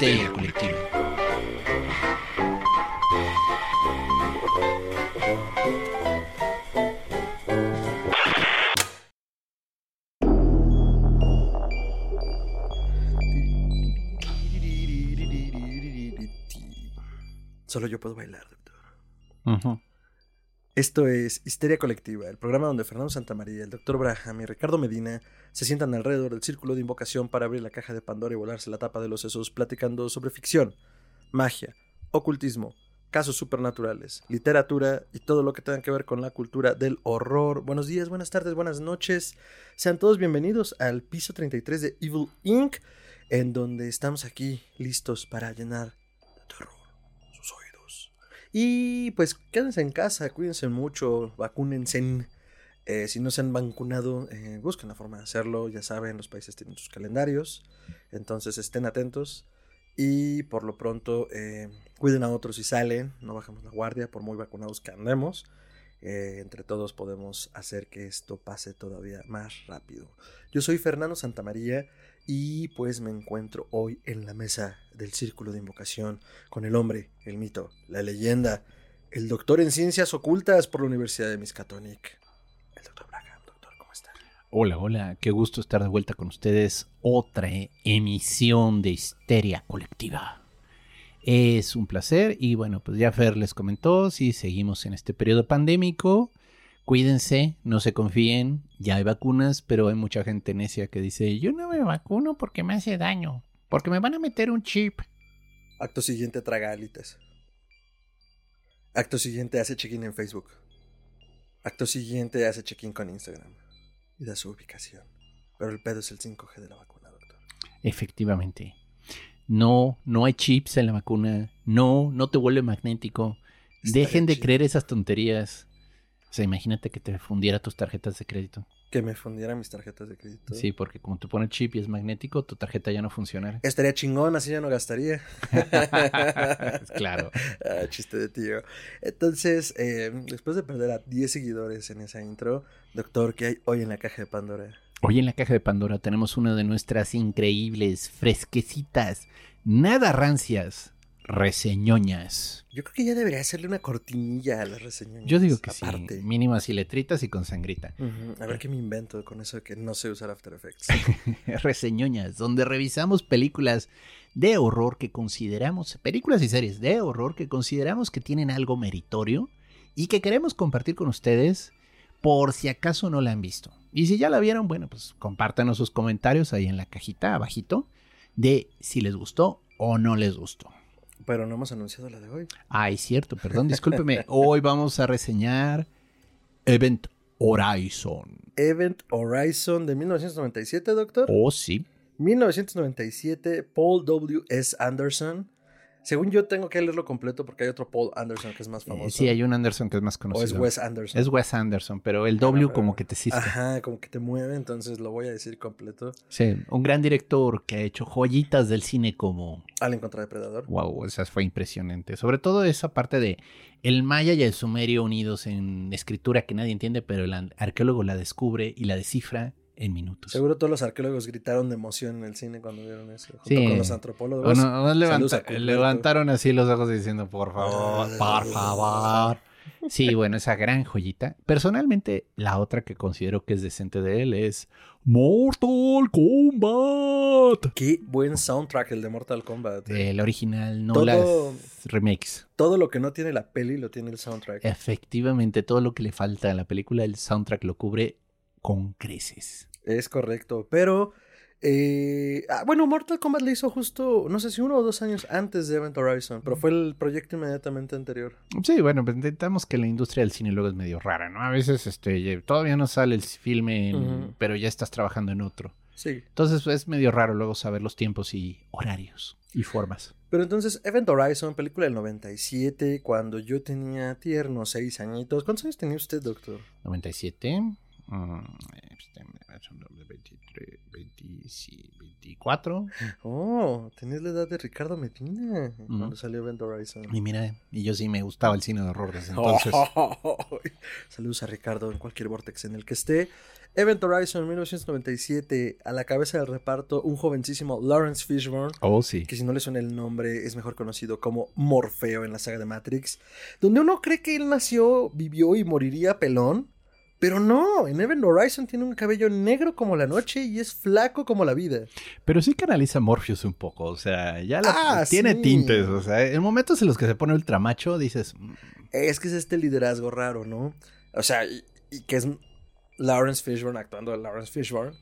Histeria Colectiva. Solo yo puedo bailar. Esto es Histeria Colectiva, el programa donde Fernando Santamaría, el doctor Braham y Ricardo Medina se sientan alrededor del círculo de invocación para abrir la caja de Pandora y volarse la tapa de los sesos platicando sobre ficción, magia, ocultismo, casos supernaturales, literatura y todo lo que tenga que ver con la cultura del horror. Buenos días, buenas tardes, buenas noches. Sean todos bienvenidos al piso 33 de Evil Inc., en donde estamos aquí listos para llenar Y pues quédense en casa, cuídense mucho, vacúnense. Eh, si no se han vacunado, eh, busquen la forma de hacerlo. Ya saben, los países tienen sus calendarios. Entonces estén atentos. Y por lo pronto, eh, cuiden a otros si salen. No bajemos la guardia, por muy vacunados que andemos. Eh, entre todos podemos hacer que esto pase todavía más rápido. Yo soy Fernando Santamaría y pues me encuentro hoy en la mesa del círculo de invocación con el hombre, el mito, la leyenda, el doctor en ciencias ocultas por la Universidad de Miskatonic, el doctor Braham. Doctor, ¿cómo está? Hola, hola, qué gusto estar de vuelta con ustedes. Otra emisión de Histeria Colectiva. Es un placer y bueno, pues ya Fer les comentó, si seguimos en este periodo pandémico, cuídense, no se confíen, ya hay vacunas, pero hay mucha gente necia que dice, yo no me vacuno porque me hace daño, porque me van a meter un chip. Acto siguiente traga alitas. Acto siguiente hace check-in en Facebook. Acto siguiente hace check-in con Instagram. Y da su ubicación. Pero el pedo es el 5G de la vacuna, doctor. Efectivamente. No, no hay chips en la vacuna. No, no te vuelve magnético. Dejen de creer esas tonterías. O sea, imagínate que te fundiera tus tarjetas de crédito. Que me fundieran mis tarjetas de crédito. Sí, porque como te pone el chip y es magnético, tu tarjeta ya no funcionará. Estaría chingón, así ya no gastaría. claro. Ah, chiste de tío. Entonces, eh, después de perder a 10 seguidores en esa intro, doctor, ¿qué hay hoy en la caja de Pandora? Hoy en la caja de Pandora tenemos una de nuestras increíbles, fresquecitas, nada rancias, reseñoñas. Yo creo que ya debería hacerle una cortinilla a las reseñas. Yo digo que aparte. sí, mínimas y letritas y con sangrita. A ver qué me invento con eso de que no sé usar After Effects. Reseñoñas, donde revisamos películas de horror que consideramos, películas y series de horror que consideramos que tienen algo meritorio y que queremos compartir con ustedes por si acaso no la han visto. Y si ya la vieron, bueno, pues compártanos sus comentarios ahí en la cajita abajito de si les gustó o no les gustó. Pero no hemos anunciado la de hoy. Ay, cierto, perdón, discúlpeme. Hoy vamos a reseñar Event Horizon. Event Horizon de 1997, doctor. Oh, sí. 1997, Paul W. S. Anderson. Según yo tengo que leerlo completo porque hay otro Paul Anderson que es más Eh, famoso. sí, hay un Anderson que es más o conocido. es Wes Anderson. Es Wes Anderson, pero el W pero- como que te cista. Ajá, como que te mueve, entonces lo voy a decir completo. Sí, un gran director que ha hecho joyitas del cine como... Alien contra Depredador. Wow, esa fue impresionante. Sobre todo esa parte de el maya y el sumerio unidos en escritura que nadie entiende, pero el arqueólogo la descubre y la descifra en minutos. Seguro todos los arqueólogos gritaron de emoción en el cine cuando vieron eso. Junto Sí. con los antropólogos. O no- levanta- levantaron así los ojos diciendo, por favor, por favor. Sí, bueno, esa gran joyita. Personalmente, la otra que considero que es decente de él es Mortal Kombat. Qué buen soundtrack el de Mortal Kombat. El original, no Todo- las remakes. Todo lo que no tiene la peli lo tiene el soundtrack. Efectivamente, todo lo que le falta a la película, el soundtrack lo cubre con creces. Es correcto, pero... eh, ah, bueno, Mortal Kombat le hizo justo, no sé si uno o dos años antes de Event Horizon, pero fue el proyecto inmediatamente anterior. Sí, bueno, pues intentamos que la industria del cine luego es medio rara, ¿no? A veces este, todavía no sale el filme, en- pero ya estás trabajando en otro. Sí. Entonces es medio raro luego saber los tiempos y horarios y formas. Pero entonces, Event Horizon, película del 97, cuando yo tenía tiernos seis añitos. ¿Cuántos años tenía usted, doctor? 97. Mm, este, 23, 24. Oh, tenías la edad de Ricardo Medina cuando salió Event Horizon. Y mira, y yo sí me gustaba el cine de horror desde entonces. Saludos a Ricardo en cualquier vortex en el que esté. Event Horizon 1997, a la cabeza del reparto, un jovencísimo Lawrence Fishburne. Oh, sí. Que si no le suena el nombre, es mejor conocido como Morfeo en la saga de Matrix. Donde uno cree que él nació, vivió y moriría pelón. Pero no, en Event Horizon tiene un cabello negro como la noche y es flaco como la vida. Pero sí canaliza Morpheus un poco, o sea, ya ah, tiene tintes, o sea, en momentos en los que se pone ultramacho dices... Mm". Es que es este liderazgo raro, ¿no? O sea, y, que es Lawrence Fishburne actuando de Lawrence Fishburne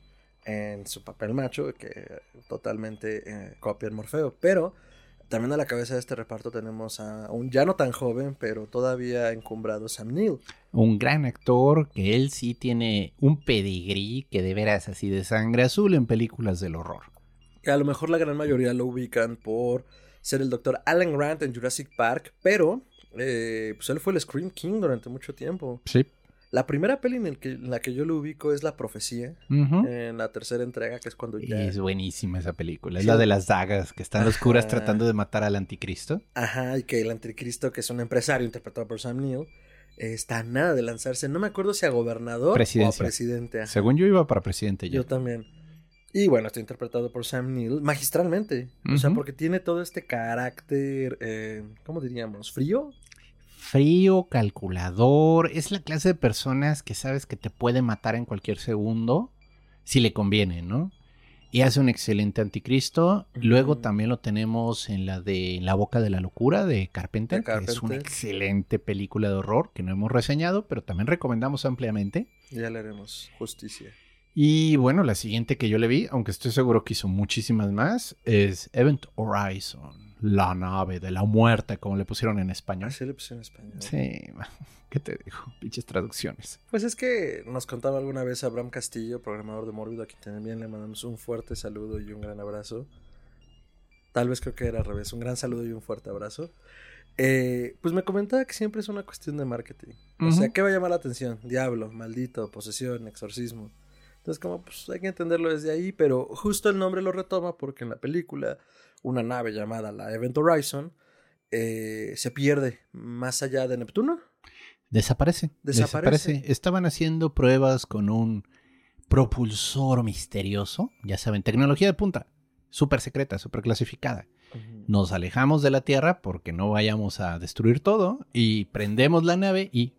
en su papel macho, que totalmente eh, copia el Morfeo, pero también a la cabeza de este reparto tenemos a un ya no tan joven, pero todavía encumbrado Sam Neill. Un gran actor que él sí tiene un pedigrí que de veras así de sangre azul en películas del horror. A lo mejor la gran mayoría lo ubican por ser el doctor Alan Grant en Jurassic Park, pero eh, pues él fue el Scream King durante mucho tiempo. Sí. La primera peli en, que, la que yo lo ubico es La Profecía, en la tercera entrega, que es cuando ya... Y es buenísima esa película, es la de las dagas, que están los curas tratando de matar al anticristo. Ajá, y que el anticristo, que es un empresario interpretado por Sam Neill, está nada de lanzarse, no me acuerdo si a gobernador o a presidente. Según yo iba para presidente ya. Yo también. Y bueno, está interpretado por Sam Neill magistralmente. O sea, porque tiene todo este carácter, eh, ¿cómo diríamos? ¿Frío? Frío, calculador. Es la clase de personas que sabes que te puede matar en cualquier segundo si le conviene, ¿no? Y hace un excelente anticristo. Luego también lo tenemos en la de La boca de la locura de Carpenter, que es una excelente película de horror que no hemos reseñado, pero también recomendamos ampliamente. Ya le haremos justicia. Y bueno, la siguiente que yo le vi, aunque estoy seguro que hizo muchísimas más, es Event Horizon la nave de la muerte, como le pusieron en español. Sí, le pusieron en español. Sí, ¿qué te dijo? Pinches traducciones. Pues es que nos contaba alguna vez Abraham Castillo, programador de Mórbido, a quien también le mandamos un fuerte saludo y un gran abrazo. Tal vez creo que era al revés, un gran saludo y un fuerte abrazo. Eh, pues me comentaba que siempre es una cuestión de marketing. O sea, ¿qué va a llamar la atención? Diablo, maldito, posesión, exorcismo. Entonces, como pues hay que entenderlo desde ahí, pero justo el nombre lo retoma porque en la película una nave llamada la Event Horizon eh, se pierde más allá de Neptuno. Desaparece, desaparece. Estaban haciendo pruebas con un propulsor misterioso, ya saben, tecnología de punta, súper secreta, súper clasificada. Nos alejamos de la Tierra porque no vayamos a destruir todo y prendemos la nave y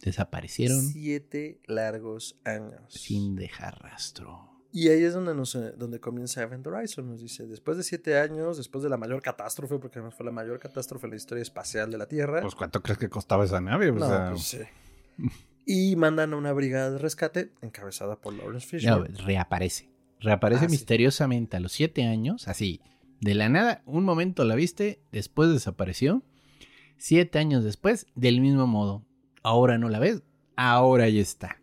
desaparecieron. Siete largos años. Sin dejar rastro. Y ahí es donde, nos, eh, donde comienza Event Horizon. Nos dice, después de siete años, después de la mayor catástrofe, porque además fue la mayor catástrofe en la historia espacial de la Tierra. Pues ¿cuánto crees que costaba esa nave? no, pues sí. y mandan a una brigada de rescate encabezada por Lawrence Fishburne. No, reaparece. Reaparece ah, misteriosamente a los siete años, así. De la nada, un momento la viste, después desapareció. Siete años después, del mismo modo. Ahora no la ves, ahora ya está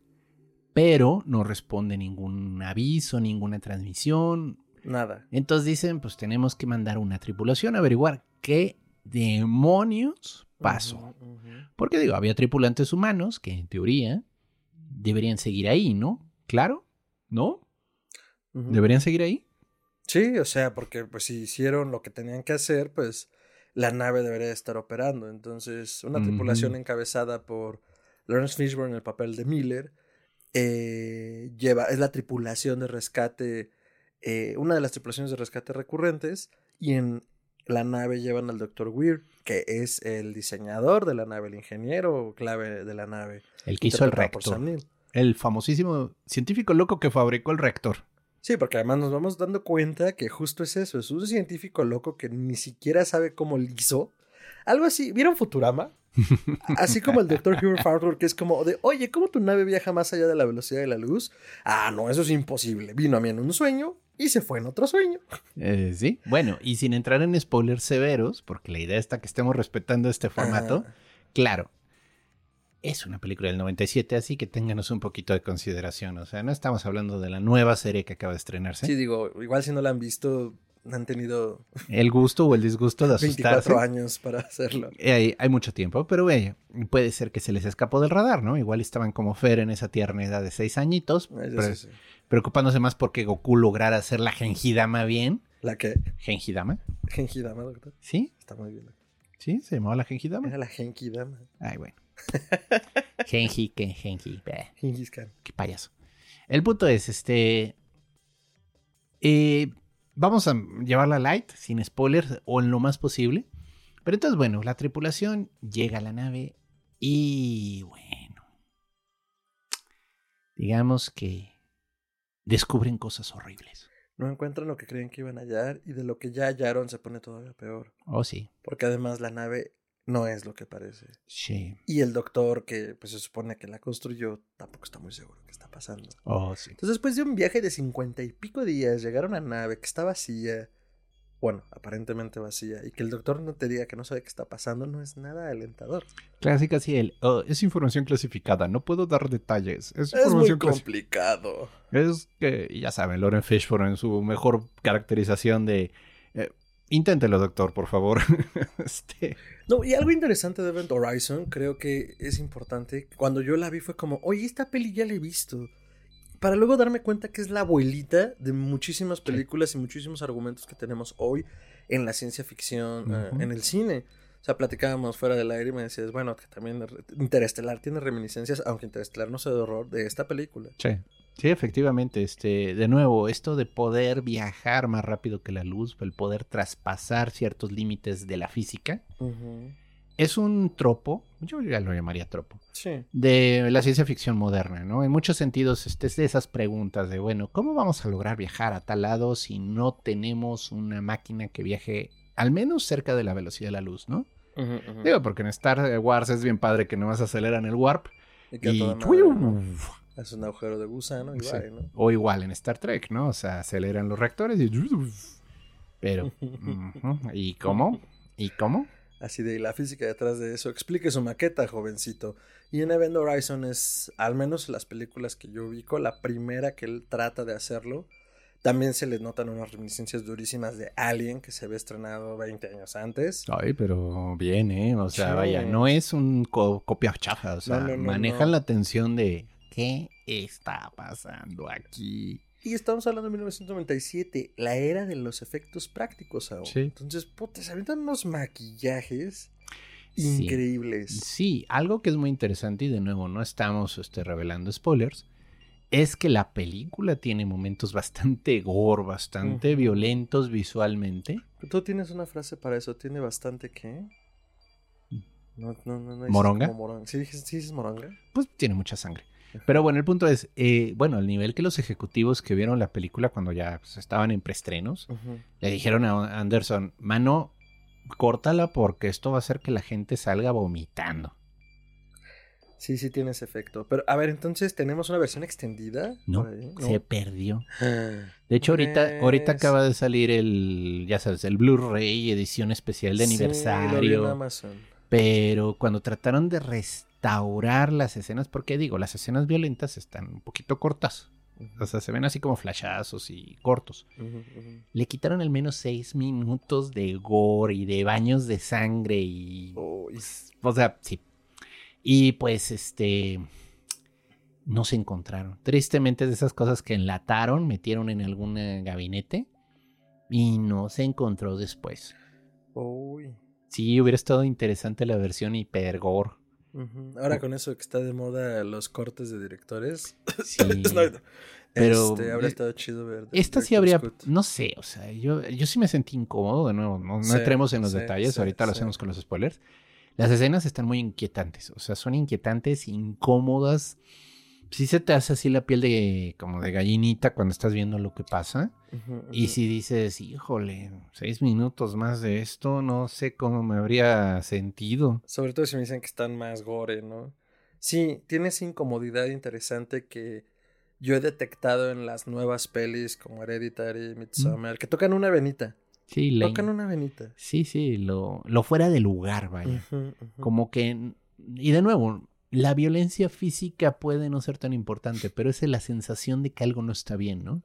pero no responde ningún aviso, ninguna transmisión. Nada. Entonces dicen, pues tenemos que mandar una tripulación a averiguar qué demonios pasó. Porque digo, había tripulantes humanos que en teoría deberían seguir ahí, ¿no? Claro, ¿no? ¿Deberían seguir ahí? Sí, o sea, porque pues si hicieron lo que tenían que hacer, pues la nave debería estar operando. Entonces, una tripulación encabezada por Lawrence Fishburne en el papel de Miller, eh, lleva, es la tripulación de rescate, eh, una de las tripulaciones de rescate recurrentes, y en la nave llevan al Dr. Weir, que es el diseñador de la nave, el ingeniero clave de la nave. El que hizo el reactor. El famosísimo científico loco que fabricó el reactor. Sí, porque además nos vamos dando cuenta que justo es eso, es un científico loco que ni siquiera sabe cómo lo hizo. Algo así, ¿vieron Futurama? Así como el Dr. Hubert Farnsworth, que es como de, oye, ¿cómo tu nave viaja más allá de la velocidad de la luz? Ah, no, eso es imposible. Vino a mí en un sueño y se fue en otro sueño. Eh, sí, bueno, y sin entrar en spoilers severos, porque la idea está que estemos respetando este formato, claro, es una película del 97, así que ténganos un poquito de consideración. O sea, no estamos hablando de la nueva serie que acaba de estrenarse. Sí, digo, igual si no la han visto, han tenido el gusto o el disgusto de asustarse. 24 años para hacerlo. Hay, hay mucho tiempo, pero eh, puede ser que se les escapó del radar, ¿no? Igual estaban como Fer en esa tierna edad de seis añitos, Eso pre- sí, sí. preocupándose más porque Goku lograra hacer la Genjidama bien. La que. ¿Genjidama? Genkidama, doctor. ¿Sí? Está muy bien. ¿Sí? ¿Se llamaba la Genjidama? Era la Genkidama. Ay, bueno. Genji, que Genji. Gengis Khan. Qué payaso. El punto es, este. eh, vamos a llevarla light, sin spoilers, o en lo más posible. Pero entonces, bueno, la tripulación llega a la nave y bueno. Digamos que descubren cosas horribles. No encuentran lo que creían que iban a hallar y de lo que ya hallaron se pone todavía peor. Oh, sí. Porque además la nave no es lo que parece. Sí. Y el doctor que pues se supone que la construyó tampoco está muy seguro qué está pasando. Oh, sí. Entonces después de un viaje de cincuenta y pico días llegar a una nave que está vacía, bueno, aparentemente vacía, y que el doctor no te diga que no sabe qué está pasando, no es nada alentador. Clásica, sí, el. oh, es información clasificada, no puedo dar detalles. Es Es muy complicado. Es que, ya saben, Lauren Fishburne en su mejor caracterización de... inténtelo, doctor, por favor. este, No, y algo interesante de Event Horizon, creo que es importante. Cuando yo la vi fue como, oye, esta peli ya la he visto. Para luego darme cuenta que es la abuelita de muchísimas películas y muchísimos argumentos que tenemos hoy en la ciencia ficción, eh, en el cine. O sea, platicábamos fuera del aire y me decías, bueno, que también Interestelar tiene reminiscencias, aunque Interestelar no sea de horror, de esta película. sí. Sí, efectivamente, este, de nuevo, esto de poder viajar más rápido que la luz, el poder traspasar ciertos límites de la física, es un tropo, yo ya lo llamaría tropo, Sí. de la ciencia ficción moderna, ¿no? En muchos sentidos, este, es de esas preguntas de, bueno, ¿cómo vamos a lograr viajar a tal lado si no tenemos una máquina que viaje al menos cerca de la velocidad de la luz, ¿no? Digo, porque en Star Wars es bien padre que nomás aceleran el warp y... Es un agujero de gusano Sí. bye, ¿no? O igual en Star Trek, ¿no? O sea, aceleran los reactores y... Pero... ¿Y cómo? ¿Y cómo? Así de la física detrás de eso. Explique su maqueta, jovencito. Y en Event Horizon es, al menos en las películas que yo ubico, la primera que él trata de hacerlo. También se le notan unas reminiscencias durísimas de Alien, que se había estrenado 20 años antes. Ay, pero bien, ¿eh? O sea, Sí. vaya, no es un co- copia chafa. O sea, No, no, no, manejan no. la tensión de... ¿Qué está pasando aquí? Y estamos hablando de 1997, la era de los efectos prácticos. Sí. Entonces, puta, se aventan unos maquillajes increíbles. Sí, algo que es muy interesante y de nuevo no estamos este, revelando spoilers, es que la película tiene momentos bastante gore, bastante violentos visualmente. Tú tienes una frase para eso, tiene bastante que... No, no, no, no dices ¿Moronga? como moronga. ¿Sí, sí dices moronga? Pues tiene mucha sangre. Pero bueno, el punto es, eh, bueno, al nivel que los ejecutivos que vieron la película cuando ya pues, estaban en preestrenos, le dijeron a Anderson, mano, córtala porque esto va a hacer que la gente salga vomitando. Sí, sí tiene ese efecto. Pero, a ver, entonces, ¿tenemos una versión extendida? No, se perdió. Ah, De hecho, ahorita, ahorita pues, acaba de salir el, ya sabes, el Blu-ray edición especial de sí, lo vi en aniversario. Amazon. pero cuando trataron de restaurar las escenas, porque digo, las escenas violentas están un poquito cortas. O sea, se ven así como flashazos y cortos. Le quitaron al menos seis minutos de gore y de baños de sangre y... Uy, O sea, sí. Y pues, este... No se encontraron. Tristemente es de esas cosas que enlataron, metieron en algún eh, gabinete y no se encontró después. uy. Sí, hubiera estado interesante la versión hiper Ahora con eso que está de moda los cortes de directores. Sí. Pero, este, habría estado chido ver. Esta sí habría, no sé, o sea, yo, yo sí me sentí incómodo de nuevo, no, no Sí, entremos en los sí, detalles, sí, ahorita lo hacemos con los spoilers. Las escenas están muy inquietantes, o sea, son inquietantes, incómodas. Sí se te hace así la piel de como de gallinita cuando estás viendo lo que pasa. Y si dices, híjole, seis minutos más de esto, no sé cómo me habría sentido. Sobre todo si me dicen que están más gore, ¿no? Sí, tiene esa incomodidad interesante que yo he detectado en las nuevas pelis como Hereditary, Midsommar, que tocan una venita. Sí, la- Tocan una venita. sí, sí, lo, lo fuera de lugar, vaya. Como que, y de nuevo, la violencia física puede no ser tan importante, pero es la sensación de que algo no está bien, ¿no?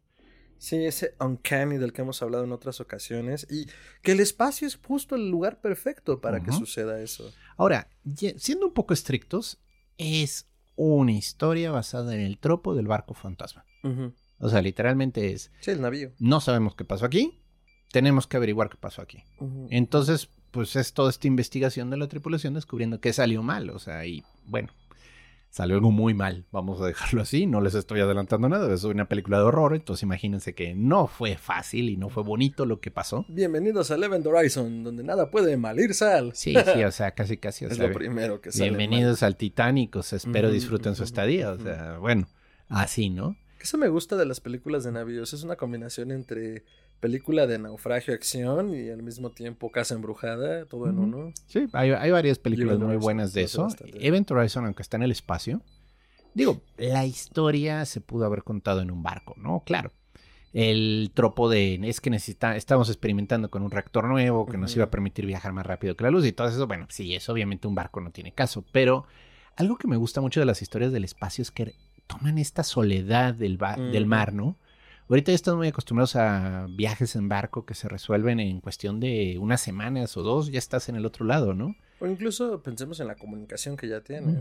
Sí, ese uncanny del que hemos hablado en otras ocasiones y que el espacio es justo el lugar perfecto para que suceda eso. Ahora, siendo un poco estrictos, es una historia basada en el tropo del barco fantasma. O sea, literalmente es... Sí, el navío. No sabemos qué pasó aquí, tenemos que averiguar qué pasó aquí. Entonces, pues es toda esta investigación de la tripulación descubriendo qué salió mal. O sea, y bueno, salió algo muy mal, vamos a dejarlo así, no les estoy adelantando nada, es una película de horror, entonces imagínense que no fue fácil y no fue bonito lo que pasó. Bienvenidos al Event Horizon, donde nada puede mal ir sal. Sí, sí, o sea, casi casi. es lo primero que sale Bienvenidos al Titanic, o sea, espero disfruten su estadía, o sea, bueno, así, ¿no? Eso me gusta de las películas de navíos, es una combinación entre película de naufragio, acción y al mismo tiempo casa embrujada, todo en uno. Sí, hay, varias películas muy buenas de eso. Event Horizon, aunque está en el espacio, digo, la historia se pudo haber contado en un barco, ¿no? Claro. El tropo de es que necesita, estamos experimentando con un reactor nuevo que nos iba a permitir viajar más rápido que la luz y todo eso. Bueno, sí, eso obviamente un barco no tiene caso, pero algo que me gusta mucho de las historias del espacio es que toman esta soledad del, del mar, ¿no? Ahorita ya estamos muy acostumbrados a viajes en barco que se resuelven en cuestión de unas semanas o dos, ya estás en el otro lado, ¿no? O incluso pensemos en la comunicación que ya tiene.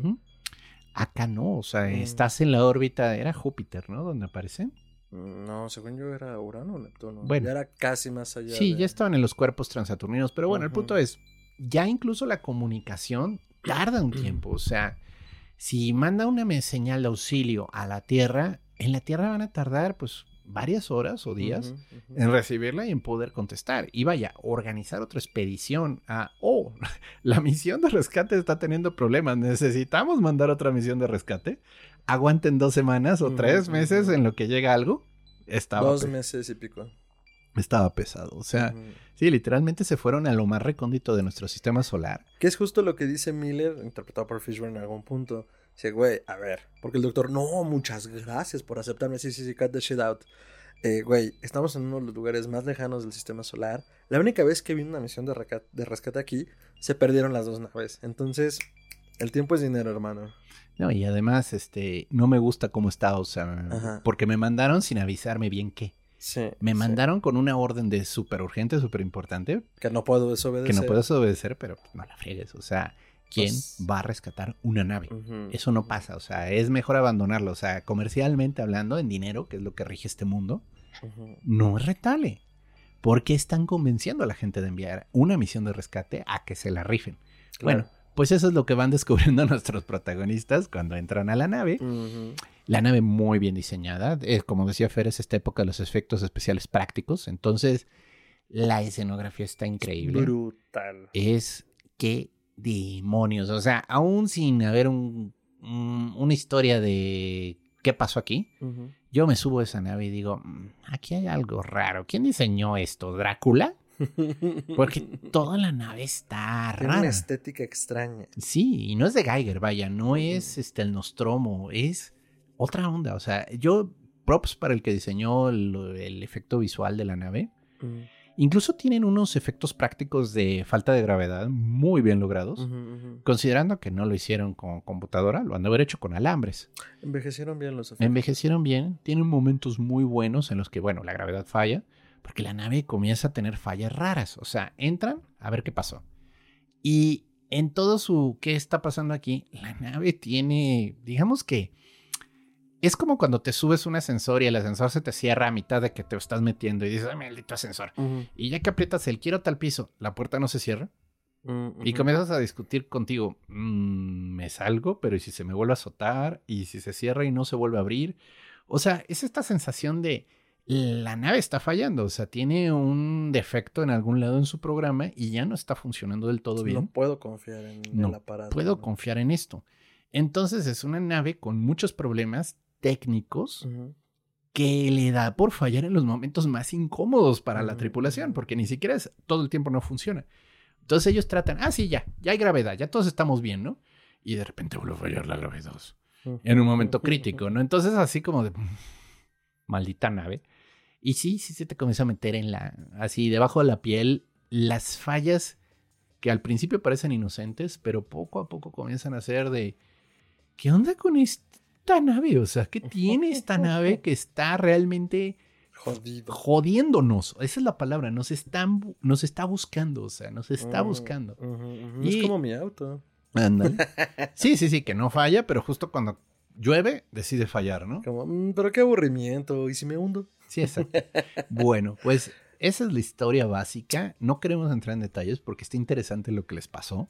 Acá no, o sea, mm. estás en la órbita, era Júpiter, ¿no? Donde aparecen. Mm, no, según yo era Urano o Neptuno. Bueno, ya era casi más allá. Sí, ya estaban en los cuerpos transaturninos, pero bueno, el punto es, ya incluso la comunicación tarda un tiempo, o sea, si manda una señal de auxilio a la Tierra, en la Tierra van a tardar pues varias horas o días en recibirla y en poder contestar. Y vaya, organizar otra expedición a, oh, la misión de rescate está teniendo problemas, necesitamos mandar otra misión de rescate. Aguanten dos semanas o tres meses en lo que llega algo. Estaba dos meses y pico. Estaba pesado. O sea, sí, literalmente se fueron a lo más recóndito de nuestro sistema solar. Que es justo lo que dice Miller, interpretado por Fishburne en algún punto Dice, güey, a ver. Porque el doctor, no, muchas gracias por aceptarme. Sí, sí, sí, cut the shit out. Eh, güey, estamos en uno de los lugares más lejanos del sistema solar. La única vez que vino una misión de, de rescate aquí, se perdieron las dos naves. Entonces, el tiempo es dinero, hermano. No, y además, este, no me gusta cómo está, o sea, porque me mandaron sin avisarme bien qué. Sí, me mandaron con una orden de súper urgente, súper importante. Que no puedo desobedecer. Que no puedo desobedecer, pero no la friegues, o sea, quién va a rescatar una nave. Eso no pasa, o sea, es mejor abandonarlo. O sea, comercialmente hablando, en dinero, que es lo que rige este mundo, no es rentable. ¿Por qué están convenciendo a la gente de enviar una misión de rescate a que se la rifen? Bueno, pues eso es lo que van descubriendo nuestros protagonistas cuando entran a la nave. La nave muy bien diseñada. Eh, como decía Fer, es esta época de los efectos especiales prácticos. Entonces, la escenografía está increíble. Brutal. Es que demonios. O sea, aún sin haber un, una historia de qué pasó aquí, yo me subo a esa nave y digo, mm, aquí hay algo raro. ¿Quién diseñó esto? ¿Drácula? Porque toda la nave está rara. una estética extraña. Sí, y no es de Geiger, vaya, no es este el Nostromo, es otra onda. O sea, yo props para el que diseñó el, efecto visual de la nave. Incluso tienen unos efectos prácticos de falta de gravedad muy bien logrados, considerando que no lo hicieron con computadora, lo han de haber hecho con alambres. Envejecieron bien los efectos. Envejecieron bien, tienen momentos muy buenos en los que, bueno, la gravedad falla, porque la nave comienza a tener fallas raras. O sea, entran a ver qué pasó. Y en todo su qué está pasando aquí, la nave tiene, digamos que es como cuando te subes un ascensor y el ascensor se te cierra a mitad de que te estás metiendo y dices, ay, maldito ascensor. Y ya que aprietas el quiero tal piso, la puerta no se cierra. Mm, y comienzas a discutir contigo, mm, me salgo, pero ¿y si se me vuelve a azotar? ¿Y si se cierra y no se vuelve a abrir? O sea, es esta sensación de la nave está fallando, o sea, tiene un defecto en algún lado en su programa y ya no está funcionando del todo bien. No puedo confiar en el aparato. Puedo confiar en esto. Entonces es una nave con muchos problemas técnicos que le da por fallar en los momentos más incómodos para la tripulación, porque ni siquiera es, todo el tiempo no funciona. Entonces ellos tratan, ah, sí, ya, ya hay gravedad, ya todos estamos bien, ¿no? Y de repente vuelve a fallar la gravedad en un momento crítico, ¿no? Entonces así como de, maldita nave. Y sí, sí se te comienza a meter en la, así debajo de la piel, las fallas que al principio parecen inocentes, pero poco a poco comienzan a ser de, ¿qué onda con esto? Esta nave? O sea, ¿qué tiene esta nave que está realmente Jodido. jodiéndonos. Esa es la palabra. Nos, están, nos está buscando, o sea, nos está Mm, buscando. Y- Es como mi auto. Ándale. Sí, sí, sí, que no falla, pero justo cuando llueve decide fallar, ¿no? Como, "Mm, pero qué aburrimiento. ¿Y si me hundo? Sí, exacto. Bueno, pues esa es la historia básica. No queremos entrar en detalles porque está interesante lo que les pasó.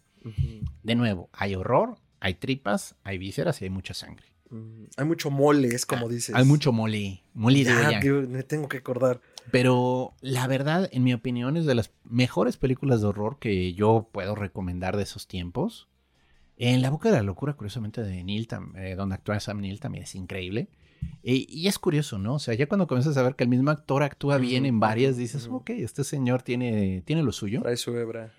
De nuevo, hay horror, hay tripas, hay vísceras y hay mucha sangre. Mm, Hay mucho mole, es como Ah, dices. Hay mucho mole, mole de Ya, me tengo que acordar. Pero la verdad, en mi opinión, es de las mejores películas de horror que yo puedo recomendar de esos tiempos. En La Boca de la Locura, curiosamente, de Neil, eh, donde actúa Sam Neill, también es increíble. Eh, y es curioso, ¿no? O sea, ya cuando comienzas a ver que el mismo actor actúa bien en varias, dices, ok, este señor tiene, tiene lo suyo. Trae su hebra.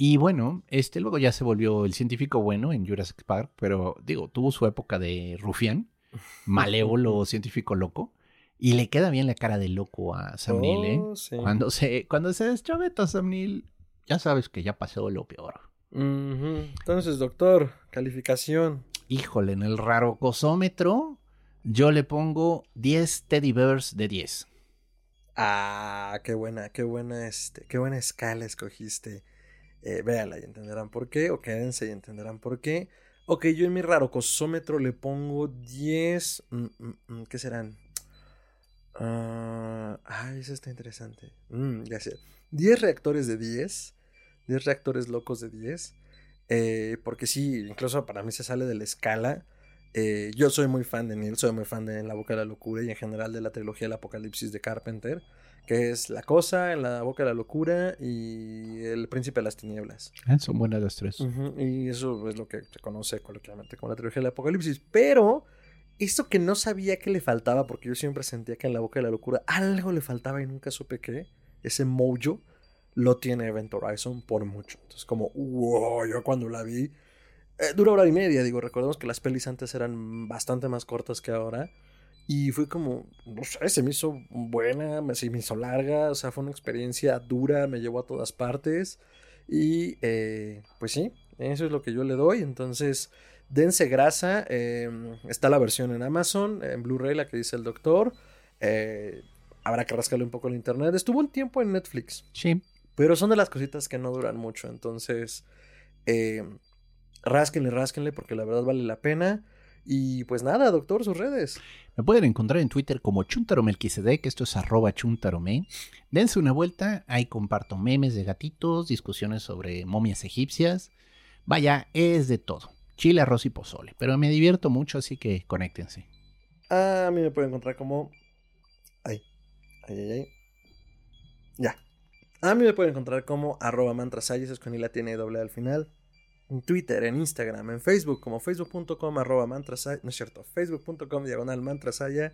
Y bueno, este luego ya se volvió el científico bueno en Jurassic Park, pero digo, tuvo su época de rufián, malévolo, científico loco, y le queda bien la cara de loco a Sam Neill, ¿eh? Oh, sí. Cuando se, cuando se deschaveta Sam Neill, ya sabes que ya pasó lo peor. Entonces, doctor, calificación. Híjole, en el raro cosómetro, yo le pongo 10 teddy bears de 10. Ah, qué buena, qué buena, este, qué buena escala escogiste. Eh, véala y entenderán por qué, o quédense y entenderán por qué. Ok, yo en mi raro cosómetro le pongo 10. mm, mm, mm, ¿Qué serán? Ah, ah, eso está interesante. Mm, ya sé. 10 reactores de 10. 10 reactores locos de 10. Eh, porque sí, incluso para mí se sale de la escala. Eh, yo soy muy fan de Neil, soy muy fan de la Boca de la Locura y en general de la trilogía del Apocalipsis de Carpenter, que es La Cosa, En la Boca de la Locura y El Príncipe de las Tinieblas. Ah, son buenas las tres. Y eso es lo que se conoce coloquialmente como la trilogía del Apocalipsis. Pero esto que no sabía que le faltaba, porque yo siempre sentía que en la boca de la locura algo le faltaba y nunca supe qué, ese mojo lo tiene Event Horizon por mucho. Entonces, como, wow, yo cuando la vi, eh, dura hora y media, digo, recordemos que las pelis antes eran bastante más cortas que ahora. Y fue como, no sé, se me hizo buena, se me hizo larga, o sea, fue una experiencia dura, me llevó a todas partes. Y eh, pues sí, eso es lo que yo le doy. Entonces, dense grasa. eh, está la versión en Amazon, en Blu-ray, la que dice el doctor. eh, habrá que rascarle un poco el internet. Estuvo un tiempo en Netflix, Sí. pero son de las cositas que no duran mucho. Entonces, eh, rásquenle, rásquenle, porque la verdad vale la pena. Y pues nada, doctor, sus redes. Me pueden encontrar en Twitter como chuntaromelquisedec, esto es arroba chuntarome. Dense una vuelta, ahí comparto memes de gatitos, discusiones sobre momias egipcias. Vaya, es de todo. Chile, arroz y pozole. Pero me divierto mucho, así que conéctense. A mí me pueden encontrar como. Ay, ay, ay, ay. Ya. A mí me pueden encontrar como arroba mantrasayas, es con I la tiene doble al final. En Twitter, en Instagram, en Facebook, como facebook.com arroba mantrasaya. No es cierto, facebook.com diagonal mantrasaya.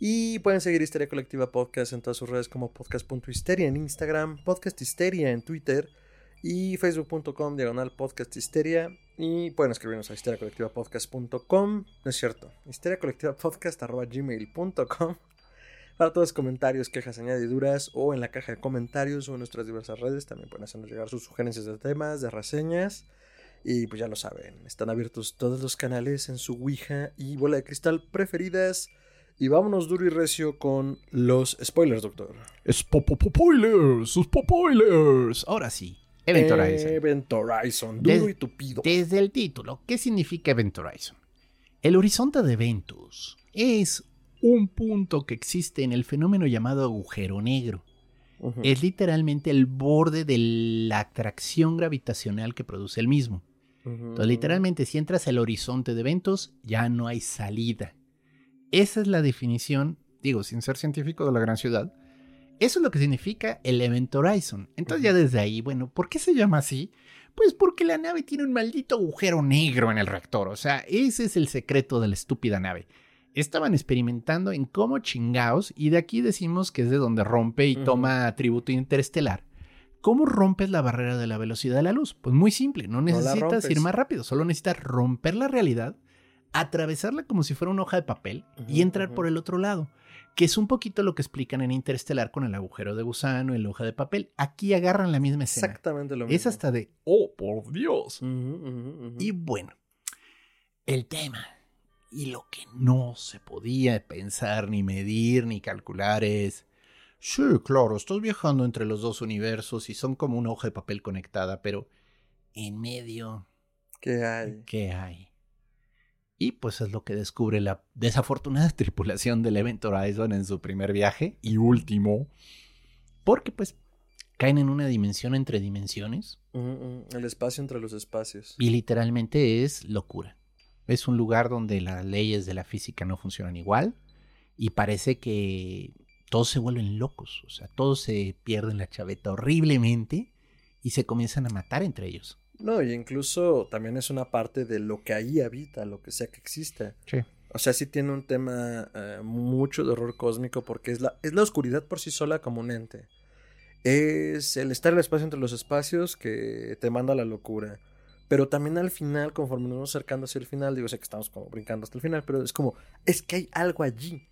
Y pueden seguir Histeria Colectiva Podcast en todas sus redes como podcast.histeria en Instagram, podcast histeria en Twitter y facebook.com diagonal podcast. Y pueden escribirnos a histeriacolectivapodcast.com. No es cierto, histeriacolectivapodcast.gmail.com para todos los comentarios, quejas, añadiduras o en la caja de comentarios o en nuestras diversas redes. También pueden hacernos llegar sus sugerencias de temas, de reseñas. Y pues ya lo saben, están abiertos todos los canales en su Ouija y bola de cristal preferidas. Y vámonos duro y recio con los spoilers, doctor. Spoilers, sus spoilers. Ahora sí, Event Horizon. Event Horizon, duro Des- y tupido. Desde el título, ¿qué significa Event Horizon? El horizonte de Ventus es un punto que existe en el fenómeno llamado agujero negro. Es literalmente el borde de la atracción gravitacional que produce el mismo. Entonces, literalmente, si entras al horizonte de eventos, ya no hay salida. Esa es la definición, digo, sin ser científico de la gran ciudad. Eso es lo que significa el Event Horizon. Entonces, ya desde ahí, bueno, ¿por qué se llama así? Pues porque la nave tiene un maldito agujero negro en el reactor. O sea, ese es el secreto de la estúpida nave. Estaban experimentando en cómo chingaos, y de aquí decimos que es de donde rompe y toma atributo interestelar. ¿Cómo rompes la barrera de la velocidad de la luz? Pues muy simple, no necesitas ir más rápido, solo necesitas romper la realidad, atravesarla como si fuera una hoja de papel y entrar por el otro lado, que es un poquito lo que explican en Interestelar con el agujero de gusano y la hoja de papel. Aquí agarran la misma escena. Exactamente lo mismo. Es hasta de, oh, por Dios. Y bueno, el tema. Y lo que no se podía pensar, ni medir, ni calcular es... Sí, claro, estás viajando entre los dos universos y son como una hoja de papel conectada, pero en medio... ¿Qué hay? ¿Qué hay? Y pues es lo que descubre la desafortunada tripulación del Event Horizon en su primer viaje y último. Porque pues caen en una dimensión entre dimensiones. el espacio entre los espacios. Y literalmente es locura. Es un lugar donde las leyes de la física no funcionan igual y parece que todos se vuelven locos, o sea, todos se pierden la chaveta horriblemente y se comienzan a matar entre ellos. No, y incluso también es una parte de lo que ahí habita, lo que sea que exista. Sí. O sea, sí tiene un tema eh, mucho de horror cósmico porque es la, es la oscuridad por sí sola como un ente. Es el estar en el espacio entre los espacios que te manda a la locura. Pero también al final, conforme nos vamos acercando hacia el final, digo, sé que estamos como brincando hasta el final, pero es como, es que hay algo allí.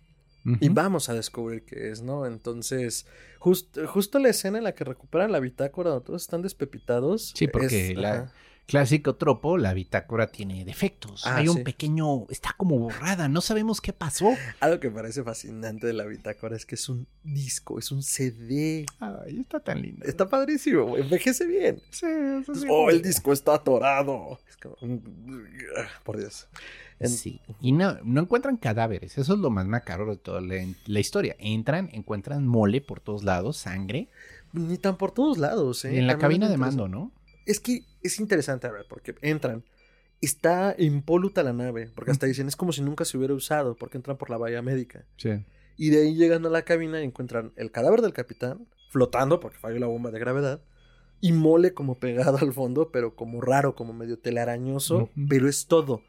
Y vamos a descubrir qué es, ¿no? Entonces, justo la escena en la que recuperan la bitácora, todos están despepitados. Sí, porque la, clásico tropo, la bitácora tiene defectos. Ah, Hay un pequeño, está como borrada, no sabemos qué pasó. Algo que parece fascinante de la bitácora es que es un disco, es un CD. Ay, está tan lindo. Está padrísimo, envejece bien. Sí, eso sí. Oh, el disco está atorado. Es como, por Dios. Sí, y no, no encuentran cadáveres, eso es lo más macabro de toda la, la, historia. Entran, encuentran mole por todos lados, sangre. Ni tan por todos lados, ¿eh? En la cabina de mando, ¿no? Es que es interesante, a ver, porque entran. Está impoluta la nave, porque hasta dicen, es como si nunca se hubiera usado, porque entran por la bahía médica. Sí. Y de ahí llegan a la cabina y encuentran el cadáver del capitán, flotando, porque falló la bomba de gravedad, y mole como pegado al fondo, pero como raro, como medio telarañoso, pero es todo.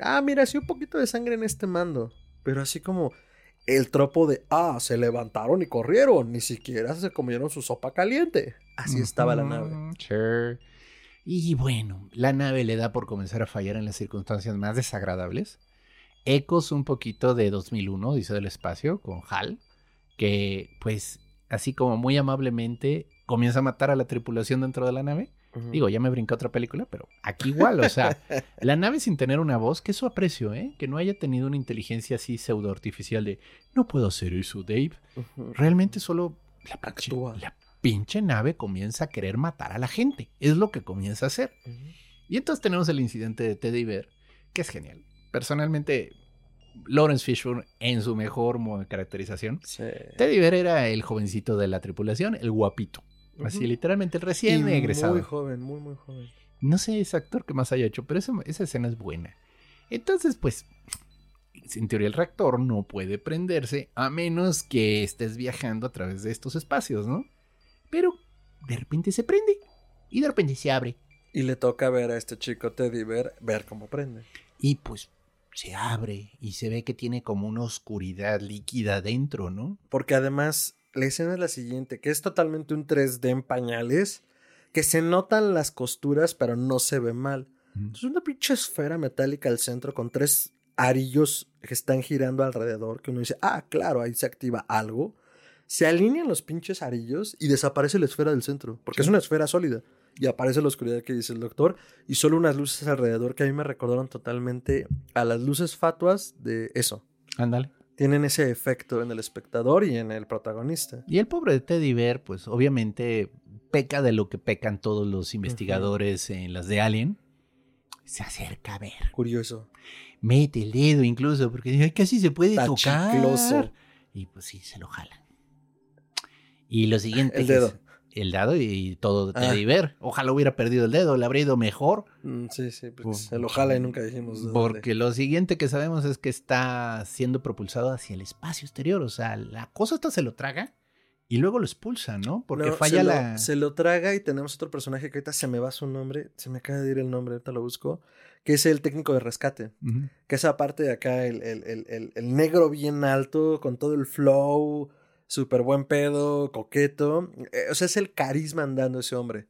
Ah, mira, sí, un poquito de sangre en este mando, pero así como el tropo de, ah, se levantaron y corrieron, ni siquiera se comieron su sopa caliente. Así estaba la nave. Sure. Y bueno, la nave le da por comenzar a fallar en las circunstancias más desagradables. Ecos un poquito de 2001, dice del espacio, con Hal, que pues así como muy amablemente comienza a matar a la tripulación dentro de la nave. Digo, ya me brinqué otra película, pero aquí igual, o sea, la nave sin tener una voz, que eso aprecio, ¿eh? Que no haya tenido una inteligencia así pseudo artificial de, no puedo hacer eso, Dave. Realmente solo la pinche nave comienza a querer matar a la gente. Es lo que comienza a hacer. Y entonces tenemos el incidente de Teddy Bear, que es genial. Personalmente, Lawrence Fishburne en su mejor caracterización. Teddy Bear era el jovencito de la tripulación, el guapito. Así, literalmente, el recién egresado. Muy joven, muy, muy joven. No sé ese actor que más haya hecho, pero esa, esa escena es buena. Entonces, pues, en teoría el reactor no puede prenderse a menos que estés viajando a través de estos espacios, ¿no? Pero de repente se prende y de repente se abre. Y le toca ver a este chico Teddy ver, ver cómo prende. Y pues se abre y se ve que tiene como una oscuridad líquida dentro, ¿no? Porque además la escena es la siguiente, que es totalmente un 3D en pañales, que se notan las costuras pero no se ve mal. Es una pinche esfera metálica al centro con tres arillos que están girando alrededor, que uno dice, ah, claro, ahí se activa algo se alinean los pinches arillos y desaparece la esfera del centro, porque es una esfera sólida. Y aparece la oscuridad que dice el doctor y solo unas luces alrededor que a mí me recordaron totalmente a las luces fatuas de eso. Ándale. Tienen ese efecto en el espectador y en el protagonista. Y el pobre de Teddy Bear, pues obviamente peca de lo que pecan todos los investigadores en las de Alien. Se acerca a ver. Curioso. Mete el dedo incluso, porque casi se puede tocar. Y pues sí, se lo jala. Y lo siguiente. El dedo. El dado y todo ah. Bear. Ojalá hubiera perdido el dedo, le habría ido mejor. Mm, sí, sí, pues se lo jala y nunca dijimos. Porque lo siguiente que sabemos es que está siendo propulsado hacia el espacio exterior. O sea, la cosa hasta se lo traga y luego lo expulsa, ¿no? Porque falla la. se lo traga y tenemos otro personaje que ahorita se me va su nombre, se me acaba de ir el nombre, ahorita lo busco, que es el técnico de rescate. Que esa parte de acá, el, el, el negro bien alto, con todo el flow súper buen pedo, coqueto. Eh, o sea, es el carisma andando ese hombre.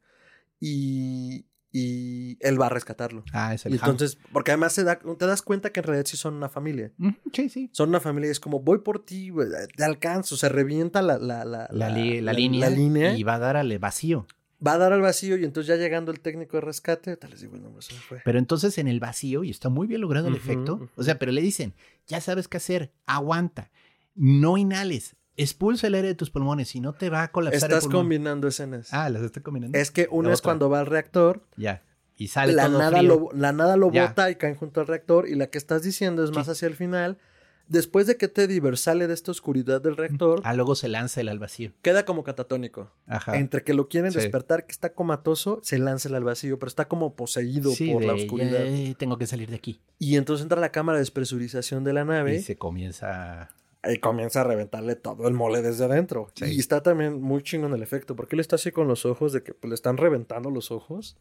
Y, y él va a rescatarlo. Ah, es el y entonces, porque además te das cuenta que en realidad sí son una familia. Sí, sí. Son una familia y es como, voy por ti, te alcanzo, se revienta la, la, la, la, línea, la, línea, y va a dar al vacío. Va a dar al vacío y entonces ya llegando el técnico de rescate, tal les digo el nombre, se me fue. Pero entonces en el vacío, y está muy bien logrado el efecto, o sea, pero le dicen, ya sabes qué hacer, aguanta, no inhales, expulsa el aire de tus pulmones, si no te va a colapsar Estás combinando escenas. Ah, las estoy combinando. Es que una es cuando va al reactor. Ya. Y sale la todo nada frío. Lo, la nada lo bota y caen junto al reactor. Y la que estás diciendo es más hacia el final. Después de que Teddy Bear sale de esta oscuridad del reactor. Ah, luego se lanza él al vacío. Queda como catatónico. Ajá. Entre que lo quieren Sí. despertar, que está comatoso, se lanza él al vacío, pero está como poseído Sí, por la oscuridad. "Ya, tengo que salir de aquí. Y entonces entra la cámara de despresurización de la nave. Y se comienza. Y comienza a reventarle todo el mole desde adentro. Sí. Y está también muy chingón el efecto, porque él está así con los ojos, de que pues, le están reventando los ojos.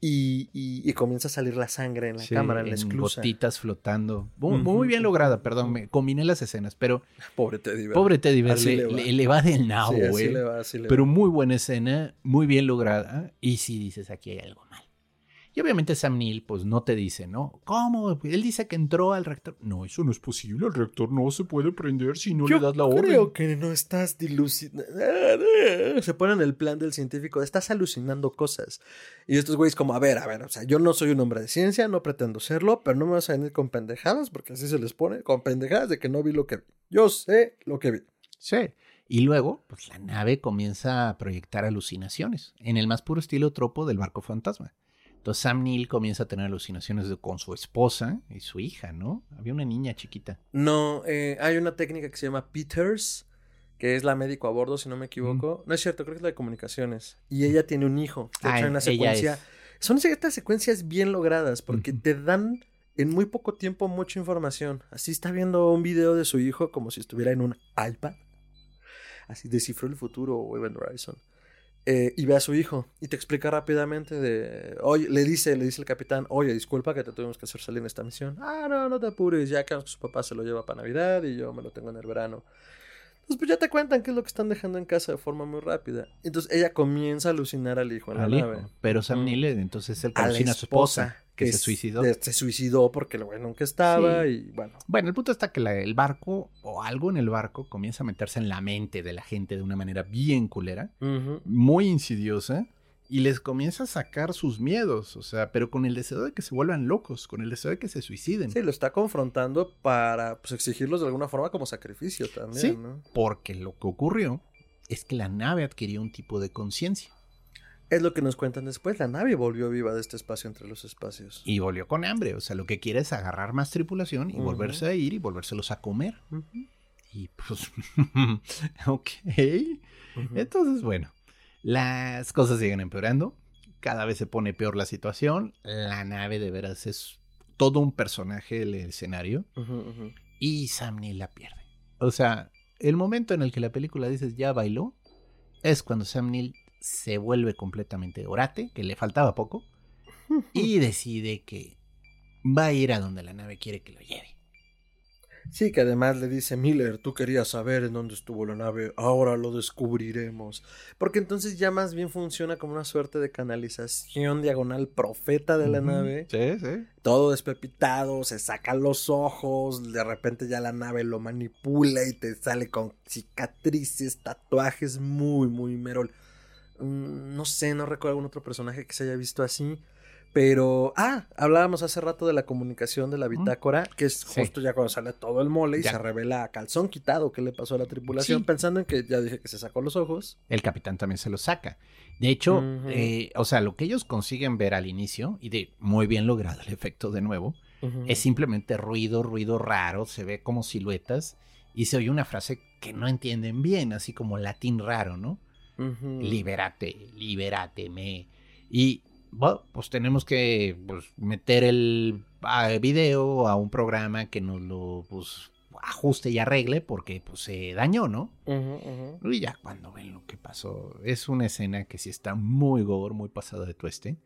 Y, y- y comienza a salir la sangre en la sí, cámara, en la esclusa. gotitas flotando. Muy, muy bien lograda, perdón. Me combiné las escenas, pero Pobre Teddy Bear. pobre Teddy Bear le, le va. le- le va del nabo, Sí, güey. le va, así le Pero muy buena escena, muy bien lograda. Y si dices, aquí hay algo mal. Y obviamente Sam Neill, pues no te dice, ¿no? ¿Cómo? Él dice que entró al reactor. No, eso no es posible. El reactor no se puede prender si no Yo le das la creo orden. que no estás dilucidando. Se ponen el plan del científico. Estás alucinando cosas. Y estos güeyes como, a ver, a ver, o sea, yo no soy un hombre de ciencia, no pretendo serlo, pero no me vas a venir con pendejadas, porque así se les pone, con pendejadas de que no vi lo que vi. Yo sé lo que vi. Sí. Y luego, pues la nave comienza a proyectar alucinaciones, en el más puro estilo tropo del barco fantasma. Entonces Sam Neill comienza a tener alucinaciones de- con su esposa y su hija, ¿no? Había una niña chiquita. No, eh, hay una técnica que se llama Peters, que es la médico a bordo, si no me equivoco. No es cierto, creo que es la de comunicaciones. Y ella tiene un hijo. De Ah, hecho, ella secuencia. es. Son ciertas secuencias bien logradas porque te dan en muy poco tiempo mucha información. Así está viendo un video de su hijo como si estuviera en un iPad. Así descifró el futuro o Event Horizon. Eh, y ve a su hijo y te explica rápidamente de, oye, le dice, le dice el capitán, oye, disculpa que te tuvimos que hacer salir en esta misión. Ah, no, no te apures, ya que su papá se lo lleva para Navidad y yo me lo tengo en el verano. Entonces, pues ya te cuentan qué es lo que están dejando en casa de forma muy rápida. Entonces ella comienza a alucinar al hijo en al la hijo. nave. Pero Sam Mm. Neill entonces él alucina a su esposa, que se suicidó. se suicidó porque el güey nunca estaba Sí. y bueno. Bueno, el punto está que la- el barco o algo en el barco comienza a meterse en la mente de la gente de una manera bien culera, muy insidiosa, y les comienza a sacar sus miedos, o sea, pero con el deseo de que se vuelvan locos, con el deseo de que se suiciden. Sí, lo está confrontando para pues, exigirlos de alguna forma como sacrificio también, Sí. ¿no? Porque lo que ocurrió es que la nave adquirió un tipo de conciencia Es lo que nos cuentan después. La nave volvió viva de este espacio entre los espacios. y volvió con hambre, o sea, lo que quiere es agarrar más tripulación y volverse a ir y volvérselos a comer. Ujú. Y pues, ok. Entonces, bueno, las cosas siguen empeorando. Cada vez se pone peor la situación. La nave de veras es todo un personaje del escenario. Y Sam Neill la pierde. O sea, el momento en el que la película dices ya bailó es cuando Sam Neill se vuelve completamente orate, que le faltaba poco, y decide que va a ir a donde la nave quiere que lo lleve. Sí, que además le dice Miller, tú querías saber en dónde estuvo la nave, ahora lo descubriremos. Porque entonces ya más bien funciona como una suerte de canalización diagonal profeta de la nave. Sí, sí. Todo despepitado, se sacan los ojos, de repente ya la nave lo manipula y te sale con cicatrices, tatuajes, muy, muy merol. Mm, No sé, no recuerdo algún otro personaje que se haya visto así. Pero, ah, hablábamos hace rato de la comunicación de la bitácora, que es Sí. justo ya cuando sale todo el mole y Ya. se revela a calzón quitado qué le pasó a la tripulación, Sí. pensando en que ya dije que se sacó los ojos. El capitán también se lo saca. De hecho, eh, o sea, lo que ellos consiguen ver al inicio, y de muy bien logrado el efecto de nuevo, es simplemente ruido, ruido raro, se ve como siluetas y se oye una frase que no entienden bien, así como latín raro, ¿no? Ujú. Libérate, libérate, me. Y bueno, pues tenemos que pues, meter el video a un programa que nos lo pues, ajuste y arregle porque pues se dañó, ¿no? Ujú. Y ya cuando ven lo que pasó, es una escena que sí está muy gore, muy pasada de tueste,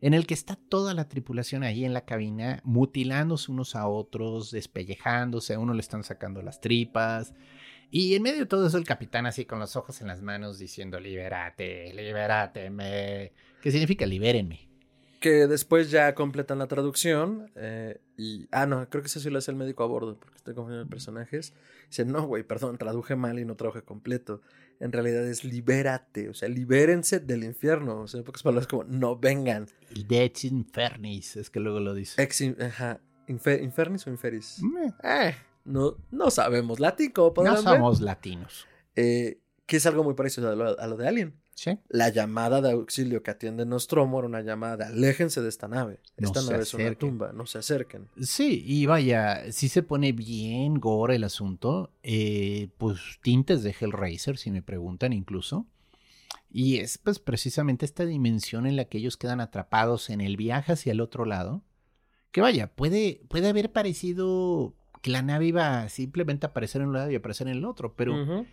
en el que está toda la tripulación ahí en la cabina mutilándose unos a otros, despellejándose, a uno le están sacando las tripas. Y en medio de todo eso el capitán así con los ojos en las manos diciendo, libérate, libérate, me... ¿Qué significa libérenme? Que después ya completan la traducción. Eh, y. Ah, no, creo que ese sí lo hace el médico a bordo, porque estoy confundiendo de personajes. Dice, no, güey, perdón, traduje mal y no traduje completo. En realidad es libérate, o sea, libérense del infierno. O sea, en pocas palabras, como no vengan. El Dex Infernis, es que luego lo dice. Ex, ajá. ¿Infernis o Inferis? Eh, no, no sabemos. Latico, No somos latinos. Eh, que es algo muy parecido a lo, de Alien. Sí. La llamada de auxilio que atiende Nostromo era una llamada de aléjense de esta nave. Esta nave es una tumba, no se acerquen. Sí, y vaya, si se pone bien gore el asunto, eh, pues tintes de Hellraiser, si me preguntan incluso. Y es pues precisamente esta dimensión en la que ellos quedan atrapados en el viaje hacia el otro lado. Que vaya, puede, puede haber parecido que la nave iba simplemente a aparecer en un lado y aparecer en el otro, pero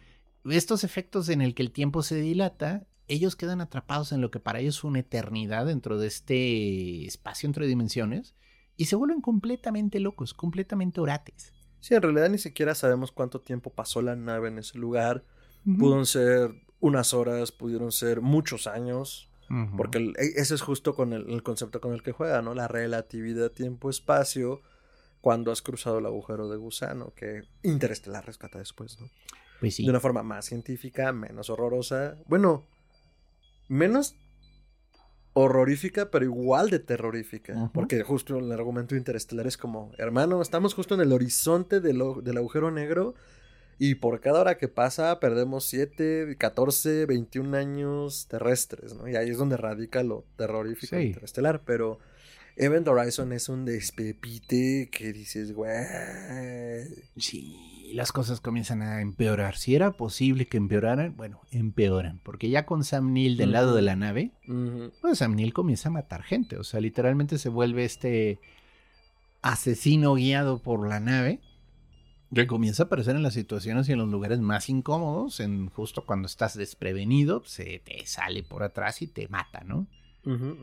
estos efectos en el que el tiempo se dilata, ellos quedan atrapados en lo que para ellos es una eternidad dentro de este espacio entre dimensiones y se vuelven completamente locos, completamente orates. Sí, en realidad ni siquiera sabemos cuánto tiempo pasó la nave en ese lugar. Pudieron ser unas horas, pudieron ser muchos años. Porque e, ese es justo con el, concepto con el que juega, ¿no? La relatividad tiempo-espacio cuando has cruzado el agujero de gusano, que Interestelar rescata después, ¿no? Pues sí. De una forma más científica, menos horrorosa. Bueno, menos horrorífica, pero igual de terrorífica. Porque justo el argumento interestelar es como, hermano, estamos justo en el horizonte del, del agujero negro y por cada hora que pasa perdemos 7, 14, 21 años terrestres, ¿no? Y ahí es donde radica lo terrorífico interestelar, pero Event Horizon es un despepite que dices, güey. Sí, las cosas comienzan a empeorar. Si era posible que empeoraran, bueno, empeoran. Porque ya con Sam Neill del lado de la nave, pues Sam Neill comienza a matar gente. O sea, literalmente se vuelve este asesino guiado por la nave. Que comienza a aparecer en las situaciones y en los lugares más incómodos. En justo cuando estás desprevenido, se te sale por atrás y te mata, ¿no?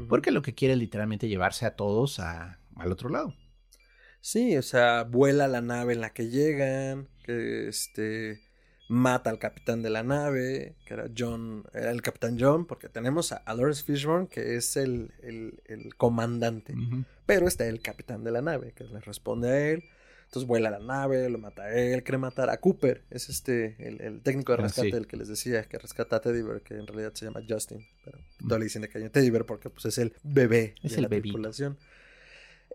Porque lo que quiere es literalmente llevarse a todos a, al otro lado. Sí, o sea, vuela la nave en la que llegan, que este mata al capitán de la nave, que era John, era el capitán John, porque tenemos a, Lawrence Fishburne, que es el, el, comandante, pero está el capitán de la nave, que le responde a él. Entonces vuela la nave, lo mata a él, quiere matar a Cooper, es este, el, técnico de ah, rescate, el que les decía que rescata a Teddy Bear, que en realidad se llama Justin, pero todos le dicen de cariño Teddy Bear porque pues es el bebé es de el la tripulación.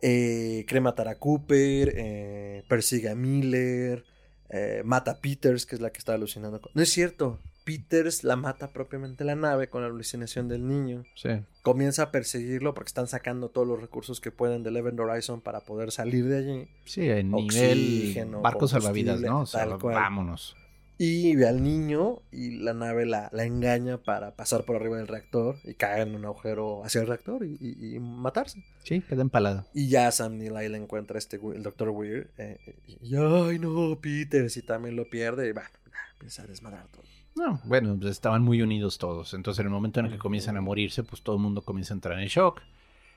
Eh, quiere matar a Cooper, eh, persigue a Miller, eh, mata a Peters, que es la que está alucinando. No es cierto, Peters la mata propiamente la nave con la alucinación del niño. Sí. Comienza a perseguirlo porque están sacando todos los recursos que pueden del Event Horizon para poder salir de allí. Sí, en nivel barco salvavidas, ¿no? vámonos. Y ve al niño y la nave la, la, engaña para pasar por arriba del reactor y caer en un agujero hacia el reactor y, matarse. Sí, queda empalado. Y ya Sam Neill ahí le encuentra este, el Dr. Weir. Eh, y, ay, no, Peter, si también lo pierde. Y va, empieza a desmadrar todo. No, bueno, pues estaban muy unidos todos. Entonces, en el momento en el que comienzan a morirse, pues todo el mundo comienza a entrar en shock.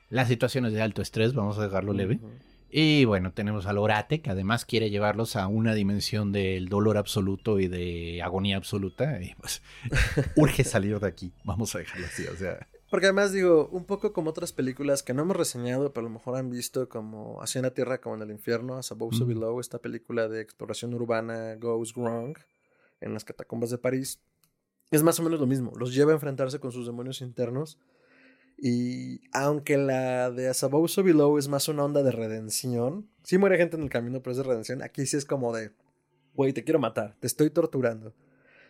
Las situaciones de alto estrés, vamos a dejarlo leve. Y bueno, tenemos al Orate, que además quiere llevarlos a una dimensión del dolor absoluto y de agonía absoluta. Y pues urge salir de aquí. Vamos a dejarlo así, o sea. Porque además digo, un poco como otras películas que no hemos reseñado, pero a lo mejor han visto como Hacia la Tierra como en el Infierno, As Above So Below, esta película de exploración urbana Goes Wrong en las catacumbas de París. Es más o menos lo mismo, los lleva a enfrentarse con sus demonios internos y aunque la de As Above So Below es más una onda de redención, sí muere gente en el camino, pero es de redención. Aquí sí es como de, güey, te quiero matar, te estoy torturando.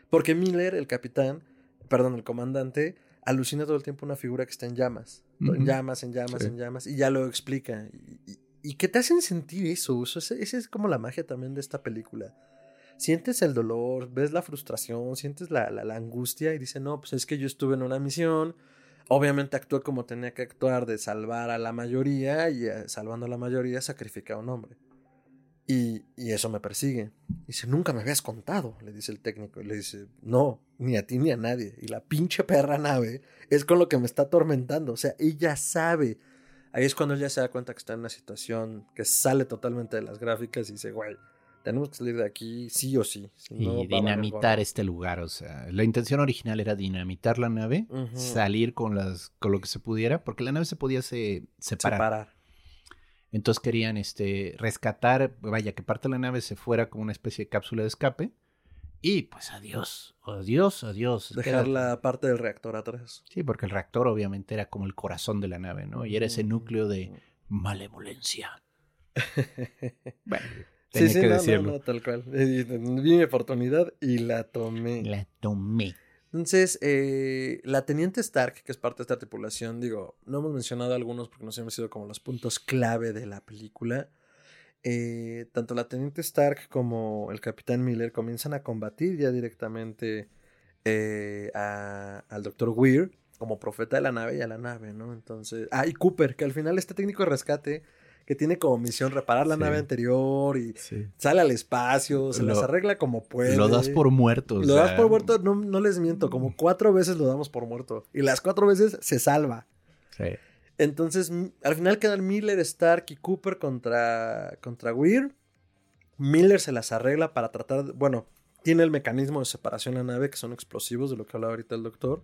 Porque Miller, el capitán, perdón, el comandante, alucina todo el tiempo una figura que está en llamas. En llamas, en llamas, en llamas. Y ya lo explica. Y, y, que te hacen sentir eso. Esa es como la magia también de esta película. Sientes el dolor, ves la frustración, sientes la, la, angustia y dice, no, pues es que yo estuve en una misión Obviamente actuó como tenía que actuar de salvar a la mayoría y eh, salvando a la mayoría sacrifica a un hombre. Y, y, eso me persigue. Dice, nunca me habías contado, le dice el técnico. Y le dice, no, ni a ti ni a nadie. Y la pinche perra nave es con lo que me está atormentando. O sea, ella sabe. Ahí es cuando ella se da cuenta que está en una situación que sale totalmente de las gráficas y dice, güey, tenemos que salir de aquí sí o sí. y dinamitar este lugar, o sea, la intención original era dinamitar la nave, salir con las con lo que se pudiera, porque la nave se podía se, separar. Entonces querían este rescatar, vaya, que parte de la nave se fuera como una especie de cápsula de escape. Y pues adiós, adiós, adiós. Dejar la parte del reactor atrás. Sí, porque el reactor obviamente era como el corazón de la nave, ¿no? Y era ese núcleo de malevolencia. bueno, tenía sí, sí, que no, decirlo. No, tal cual. Vi mi oportunidad y la tomé. La tomé. Entonces, eh, la Teniente Stark, que es parte de esta tripulación, digo, no hemos mencionado algunos porque nos hemos sido como los puntos clave de la película. Eh, tanto la Teniente Stark como el Capitán Miller comienzan a combatir ya directamente eh, al Dr. Weir como profeta de la nave y a la nave, ¿no? Entonces, ah, y Cooper, que al final este técnico de rescate que tiene como misión reparar la nave anterior y sale al espacio, se las arregla como puede. Lo das por muerto. Lo das por muerto, no, no, les miento, como cuatro veces lo damos por muerto. Y las cuatro veces se salva. Sí. Entonces, al final quedan Miller, Stark y Cooper contra, contra Weir. Miller se las arregla para tratar, de, bueno, tiene el mecanismo de separación la nave, que son explosivos, de lo que hablaba ahorita el doctor.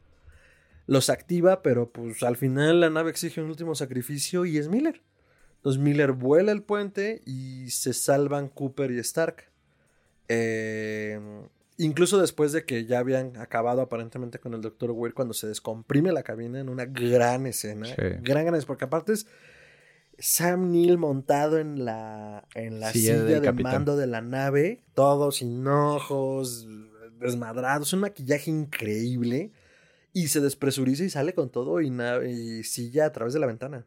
Los activa, pero pues al final la nave exige un último sacrificio y es Miller. Entonces Miller vuela el puente y se salvan Cooper y Stark. Eh, incluso después de que ya habían acabado aparentemente con el Dr. Weir cuando se descomprime la cabina en una gran escena. Gran, gran escena, porque aparte es Sam Neill montado en la, en la silla, de mando de la nave, todo sin ojos, desmadrados, un maquillaje increíble. Y se despresuriza y sale con todo y, silla a través de la ventana.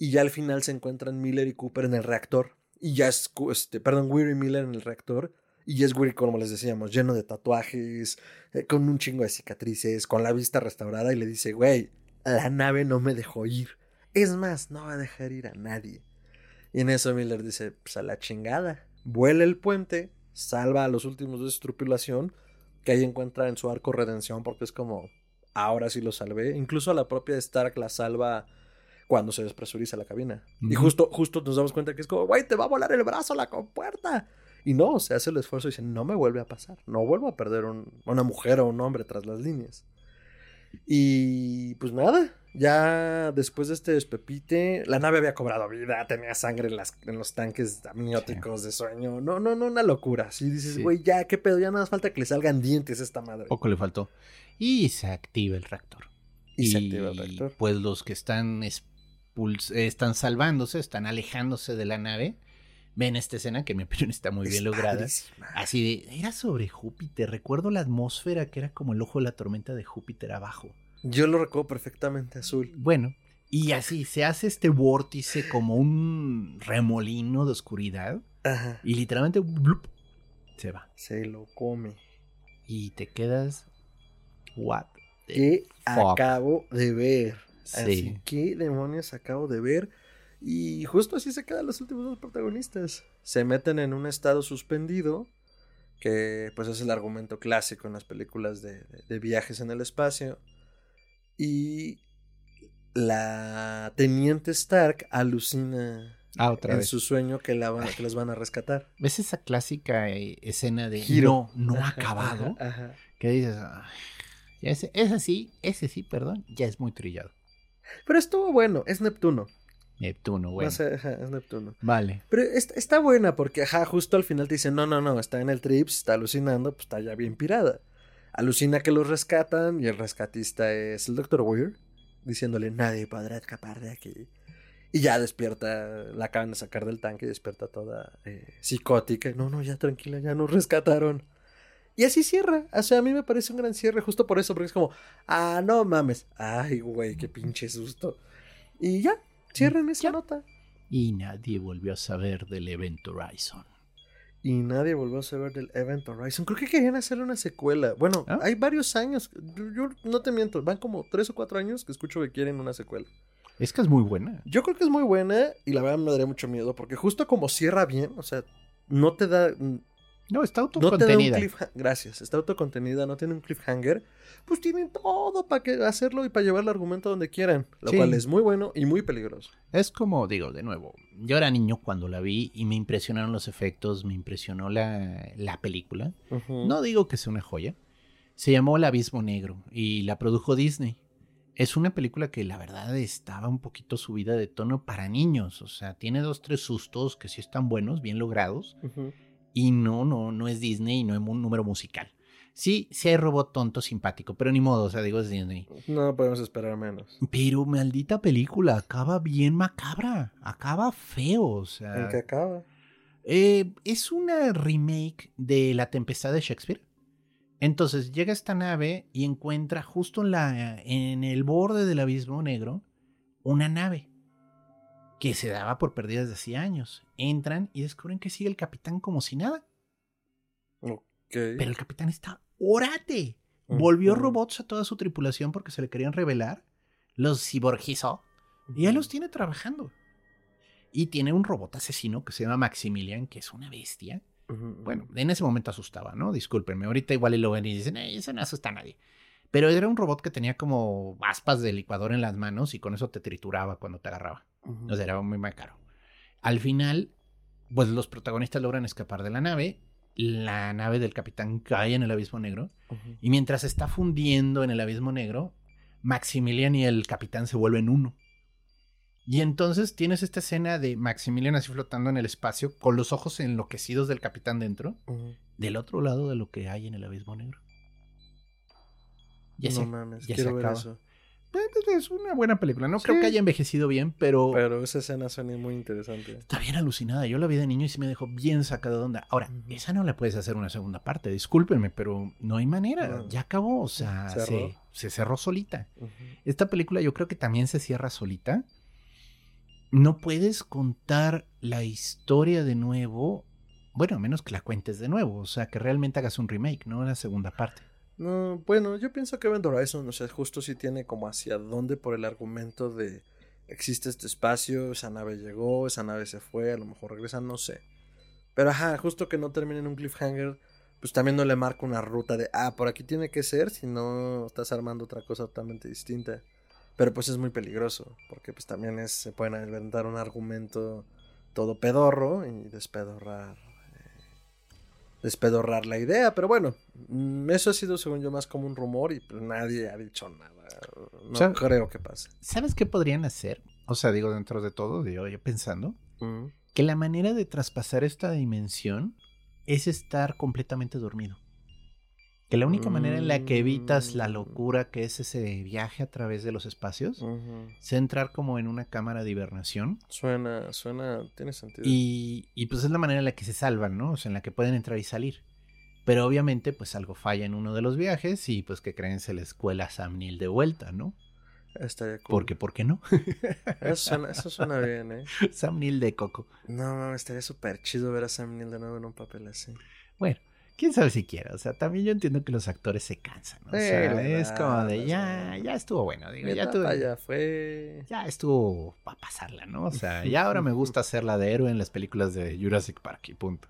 Y ya al final se encuentran Miller y Cooper en el reactor. Y ya es, este, perdón, Weir y Miller en el reactor. Y es Weir, como les decíamos, lleno de tatuajes, eh, con un chingo de cicatrices, con la vista restaurada. Y le dice, güey, la nave no me dejó ir. Es más, no va a dejar ir a nadie. Y en eso Miller dice, pues a la chingada. Vuela el puente, salva a los últimos de su que ahí encuentra en su arco redención, porque es como, ahora sí lo salvé. Incluso a la propia Stark la salva cuando se despresuriza la cabina. Y justo, justo nos damos cuenta que es como, güey, te va a volar el brazo a la compuerta. Y no, se hace el esfuerzo y dice, no me vuelve a pasar. No vuelvo a perder una mujer o un hombre tras las líneas. Y pues nada, ya después de este despepite, la nave había cobrado vida, tenía sangre en, las, en los tanques amnióticos de sueño. No, no, no, una locura. Si dices, güey, ya, qué pedo, ya nada más falta que le salgan dientes a esta madre. Poco le faltó. Y se activa el reactor. Y, se activa el reactor. Pues los que están están salvándose, están alejándose de la nave. Ven esta escena que en mi opinión está muy bien lograda. Así de, era sobre Júpiter. Recuerdo la atmósfera que era como el ojo de la tormenta de Júpiter abajo. Yo lo recuerdo perfectamente azul. Bueno, y así se hace este vórtice como un remolino de oscuridad. Ajá. Y literalmente se va. Se lo come. Y te quedas. What? ¿Qué acabo de ver? Así que demonios acabo de ver. Y justo así se quedan los últimos dos protagonistas. Se meten en un estado suspendido, que pues es el argumento clásico en las películas de, viajes en el espacio. Y la teniente Stark alucina ah, en su sueño que, la van, que los van a rescatar. ¿Ves esa clásica eh, escena de Giro. no, no acabado? Que dices, ese, ese sí, ese sí, perdón, ya es muy trillado. Pero estuvo bueno, es Neptuno. Neptuno, güey. es Neptuno. Vale. Pero está, buena porque, ajá, justo al final te dicen, no, no, no, está en el Trips, está alucinando, pues está ya bien pirada. Alucina que los rescatan y el rescatista es el Dr. Weir, diciéndole, nadie podrá escapar de aquí. Y ya despierta, la acaban de sacar del tanque y despierta toda eh, psicótica. No, no, ya tranquila, ya nos rescataron. Y así cierra. O sea, a mí me parece un gran cierre justo por eso, porque es como, ah, no mames. Ay, güey, qué pinche susto. Y ya, cierren esa nota. Y nadie volvió a saber del Event Horizon. Y nadie volvió a saber del Event Horizon. Creo que querían hacer una secuela. Bueno, ¿Ah? hay varios años. Yo, no te miento, van como tres o cuatro años que escucho que quieren una secuela. Es que es muy buena. Yo creo que es muy buena y la verdad me daría mucho miedo porque justo como cierra bien, o sea, no te da No, está autocontenida. Gracias, está autocontenida, no tiene un cliffhanger. Pues tienen todo para que hacerlo y para llevar el argumento donde quieran. Lo cual es muy bueno y muy peligroso. Es como, digo, de nuevo, yo era niño cuando la vi y me impresionaron los efectos, me impresionó la, la película. No digo que sea una joya. Se llamó El Abismo Negro y la produjo Disney. Es una película que la verdad estaba un poquito subida de tono para niños. O sea, tiene dos, tres sustos que sí están buenos, bien logrados. Y no, no, no es Disney y no es un número musical. Sí, sí hay robot tonto simpático, pero ni modo, o sea, digo es Disney. No podemos esperar menos. Pero maldita película, acaba bien macabra, acaba feo, o sea. ¿En qué acaba? Eh, es una remake de La Tempestad de Shakespeare. Entonces llega esta nave y encuentra justo en, la, en el borde del abismo negro una nave que se daba por perdida desde hacía años. Entran y descubren que sigue el capitán como si nada. Pero el capitán está orate. Volvió robots a toda su tripulación porque se le querían revelar. Los ciborgizó. Y ya los tiene trabajando. Y tiene un robot asesino que se llama Maximilian, que es una bestia. Bueno, en ese momento asustaba, ¿no? Discúlpenme. Ahorita igual lo ven y dicen, eso no asusta a nadie. Pero era un robot que tenía como aspas de licuador en las manos y con eso te trituraba cuando te agarraba. O sea, era muy caro. Al final, pues los protagonistas logran escapar de la nave. La nave del capitán cae en el abismo negro. Y mientras está fundiendo en el abismo negro, Maximilian y el capitán se vuelven uno. Y entonces tienes esta escena de Maximilian así flotando en el espacio, con los ojos enloquecidos del capitán dentro, del otro lado de lo que hay en el abismo negro. Ya no mames, quiero ver eso. Pues, pues, es una buena película. No creo que haya envejecido bien, pero. Pero esa escena suena muy interesante. Está bien alucinada. Yo la vi de niño y sí me dejó bien sacada de onda. Ahora, esa no la puedes hacer una segunda parte. Discúlpenme, pero no hay manera. Ya acabó. O sea, Se, se, cerró solita. Esta película yo creo que también se cierra solita. No puedes contar la historia de nuevo. Bueno, a menos que la cuentes de nuevo. O sea, que realmente hagas un remake, no una segunda parte. No, bueno, yo pienso que Event Horizon, o sea, justo sí tiene como hacia dónde por el argumento de existe este espacio, esa nave llegó, esa nave se fue, a lo mejor regresa, no sé. Pero ajá, justo que no termine en un cliffhanger, pues también no le marca una ruta de, ah, por aquí tiene que ser, si no estás armando otra cosa totalmente distinta. Pero pues es muy peligroso, porque pues también es, se pueden inventar un argumento todo pedorro y despedorrar despedorrar la idea, pero bueno, mm, eso ha sido según yo más como un rumor y pues nadie ha dicho nada. No creo que pase. ¿Sabes qué podrían hacer? O sea, digo dentro de todo, digo, yo pensando, que la manera de traspasar esta dimensión es estar completamente dormido. Que la única manera en la que evitas la mm. locura que es ese viaje a través de los espacios es entrar como en una cámara de hibernación. Suena, suena, tiene sentido. Y, y, pues es la manera en la que se salvan, ¿no? O sea, en la que pueden entrar y salir. Pero obviamente, pues algo falla en uno de los viajes y pues que creen se la escuela Sam Neill de vuelta, ¿no? Estaría cool. Porque, ¿por qué no? eso, suena, eso suena bien, ¿eh? Sam Neill de Coco. No, estaría súper chido ver a Sam Neill de nuevo en un papel así. Bueno, quién sabe si quiera. O sea, también yo entiendo que los actores se cansan. O sea, es como de ya, ya estuvo bueno. Digo, ya, tuvo, ya fue. Ya estuvo para pasarla, ¿no? O sea, ya ahora me gusta hacer la de héroe en las películas de Jurassic Park y punto.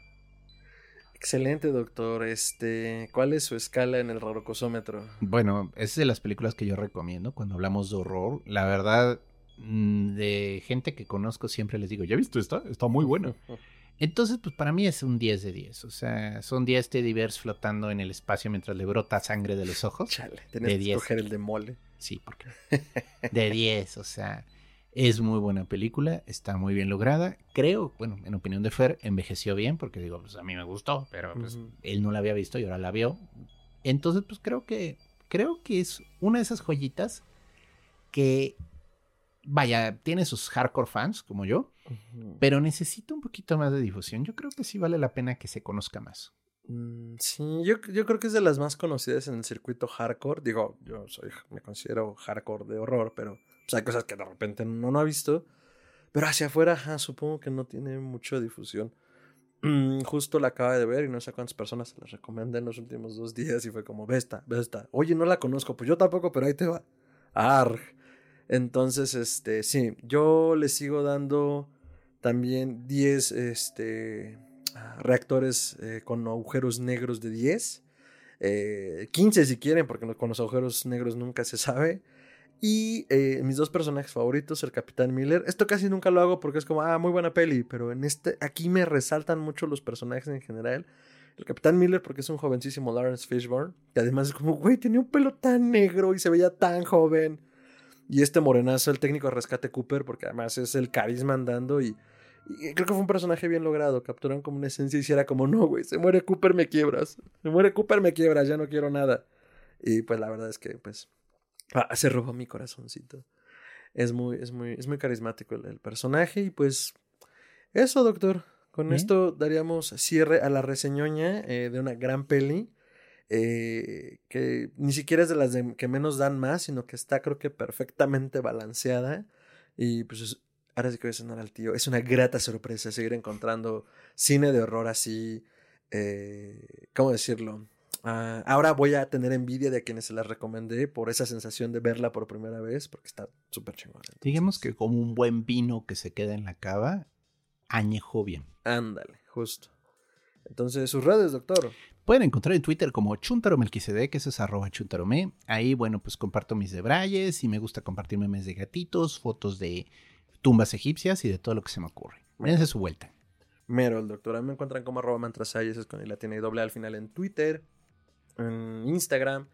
Excelente, doctor. Este, ¿cuál es su escala en el rorocosómetro? Bueno, es de las películas que yo recomiendo cuando hablamos de horror. La verdad, mm, de gente que conozco siempre les digo, ¿ya visto esta? Está muy buena. Entonces, pues para mí es un 10 de 10. O sea, son 10 teddy bears flotando en el espacio mientras le brota sangre de los ojos. Chale, tenés que escoger el de mole. Sí, porque. De 10, o sea, es muy buena película, está muy bien lograda. Creo, bueno, en opinión de Fer, envejeció bien, porque digo, pues a mí me gustó, pero pues, él no la había visto y ahora la vio. Entonces, pues creo que, creo que es una de esas joyitas que vaya, tiene sus hardcore fans como yo, pero necesita un poquito más de difusión. Yo creo que sí vale la pena que se conozca más. Mm, sí, yo, yo creo que es de las más conocidas en el circuito hardcore. Digo, yo soy, me considero hardcore de horror, pero pues, hay cosas que de repente no, no ha visto. Pero hacia afuera, supongo que no tiene mucha difusión. Mm, justo la acaba de ver y no sé cuántas personas se la recomendé en los últimos dos días y fue como, ve esta, ve esta. Oye, no la conozco, pues yo tampoco, pero ahí te va. Arg. Entonces, este, sí, yo le sigo dando también 10 este, reactores eh, con agujeros negros de 10. 15 si quieren, porque con los agujeros negros nunca se sabe. Y mis dos personajes favoritos, el Capitán Miller. Esto casi nunca lo hago porque es como, ah, muy buena peli. Pero en este, aquí me resaltan mucho los personajes en general. El Capitán Miller porque es un jovencísimo Lawrence Fishburne. Y además es como, güey, tenía un pelo tan negro y se veía tan joven. Y este morenazo, el técnico de rescate Cooper, porque además es el carisma andando y, creo que fue un personaje bien logrado. Capturaron como una esencia y hiciera como, no, güey, se muere Cooper, me quiebras. Se muere Cooper, me quiebras, ya no quiero nada. Y pues la verdad es que, pues, ah, se robó mi corazoncito. Es muy, es muy, es muy carismático el, personaje y pues eso, doctor. Con esto daríamos cierre a la reseñoña eh, de una gran peli. Eh, que ni siquiera es de las que menos dan más, sino que está creo que perfectamente balanceada. Y pues ahora sí que voy a sonar al tío. Es una grata sorpresa seguir encontrando cine de horror así. Eh, ¿Cómo decirlo? Ah, ahora voy a tener envidia de quienes se las recomendé por esa sensación de verla por primera vez, porque está súper chingona. Digamos que como un buen vino que se queda en la cava, añejo bien. Ándale, justo. Entonces, sus redes, doctor. Pueden encontrar en Twitter como Chuntaromelquisede, que es arroba chuntarome. Ahí, bueno, pues comparto mis debrayes y me gusta compartir memes de gatitos, fotos de tumbas egipcias y de todo lo que se me ocurre. Véanse su vuelta. Mero, el doctor. A mí me encuentran como arroba mantrasayas, es con la tiene doble al final en Twitter, en Instagram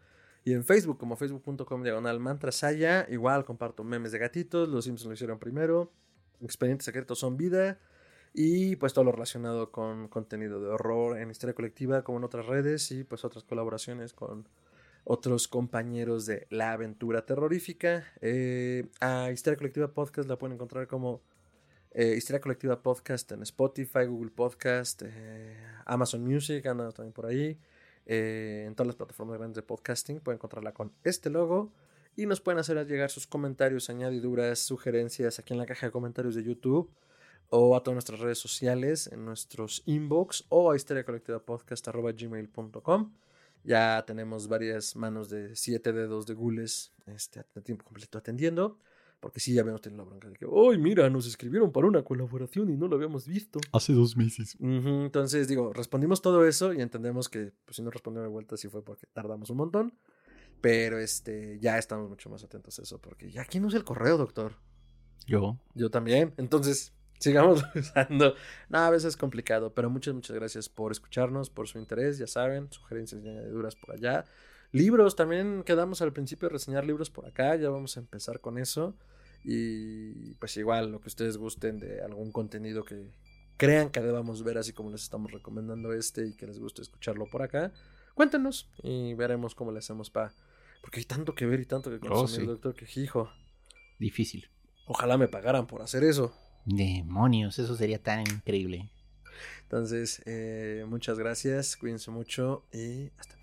y en Facebook como facebook.com diagonal mantrasaya. Igual comparto memes de gatitos, los Simpsons lo hicieron primero. Expedientes secretos son vida. Y pues todo lo relacionado con contenido de horror en Historia Colectiva, como en otras redes, y pues otras colaboraciones con otros compañeros de la aventura terrorífica. Eh, a Historia Colectiva Podcast la pueden encontrar como eh, Historia Colectiva Podcast en Spotify, Google Podcast, eh, Amazon Music, anda también por ahí. en todas las plataformas grandes de podcasting pueden encontrarla con este logo. Y nos pueden hacer llegar sus comentarios, añadiduras, sugerencias aquí en la caja de comentarios de YouTube o a todas nuestras redes sociales, en nuestros inbox o a historiacolectivapodcast.gmail.com. Ya tenemos varias manos de siete dedos de gules este, a tiempo completo atendiendo. Porque sí, ya habíamos tenido la bronca de que, ¡ay, mira! Nos escribieron para una colaboración y no lo habíamos visto. Hace dos meses. Entonces, digo, respondimos todo eso y entendemos que, pues, si no respondieron de vuelta, sí fue porque tardamos un montón. Pero, este, ya estamos mucho más atentos a eso. Porque ya, ¿quién usa el correo, doctor? Yo. Yo también. Entonces, sigamos usando. No, a veces es complicado, pero muchas, muchas gracias por escucharnos, por su interés, ya saben, sugerencias y añadiduras por allá. Libros, también quedamos al principio de reseñar libros por acá, ya vamos a empezar con eso. Y pues igual, lo que ustedes gusten de algún contenido que crean que debamos ver, así como les estamos recomendando este y que les guste escucharlo por acá, cuéntenos y veremos cómo le hacemos para... Porque hay tanto que ver y tanto que oh, consumir, doctor, que hijo. Difícil. Ojalá me pagaran por hacer eso. Demonios, eso sería tan increíble. Entonces, eh, muchas gracias, cuídense mucho y hasta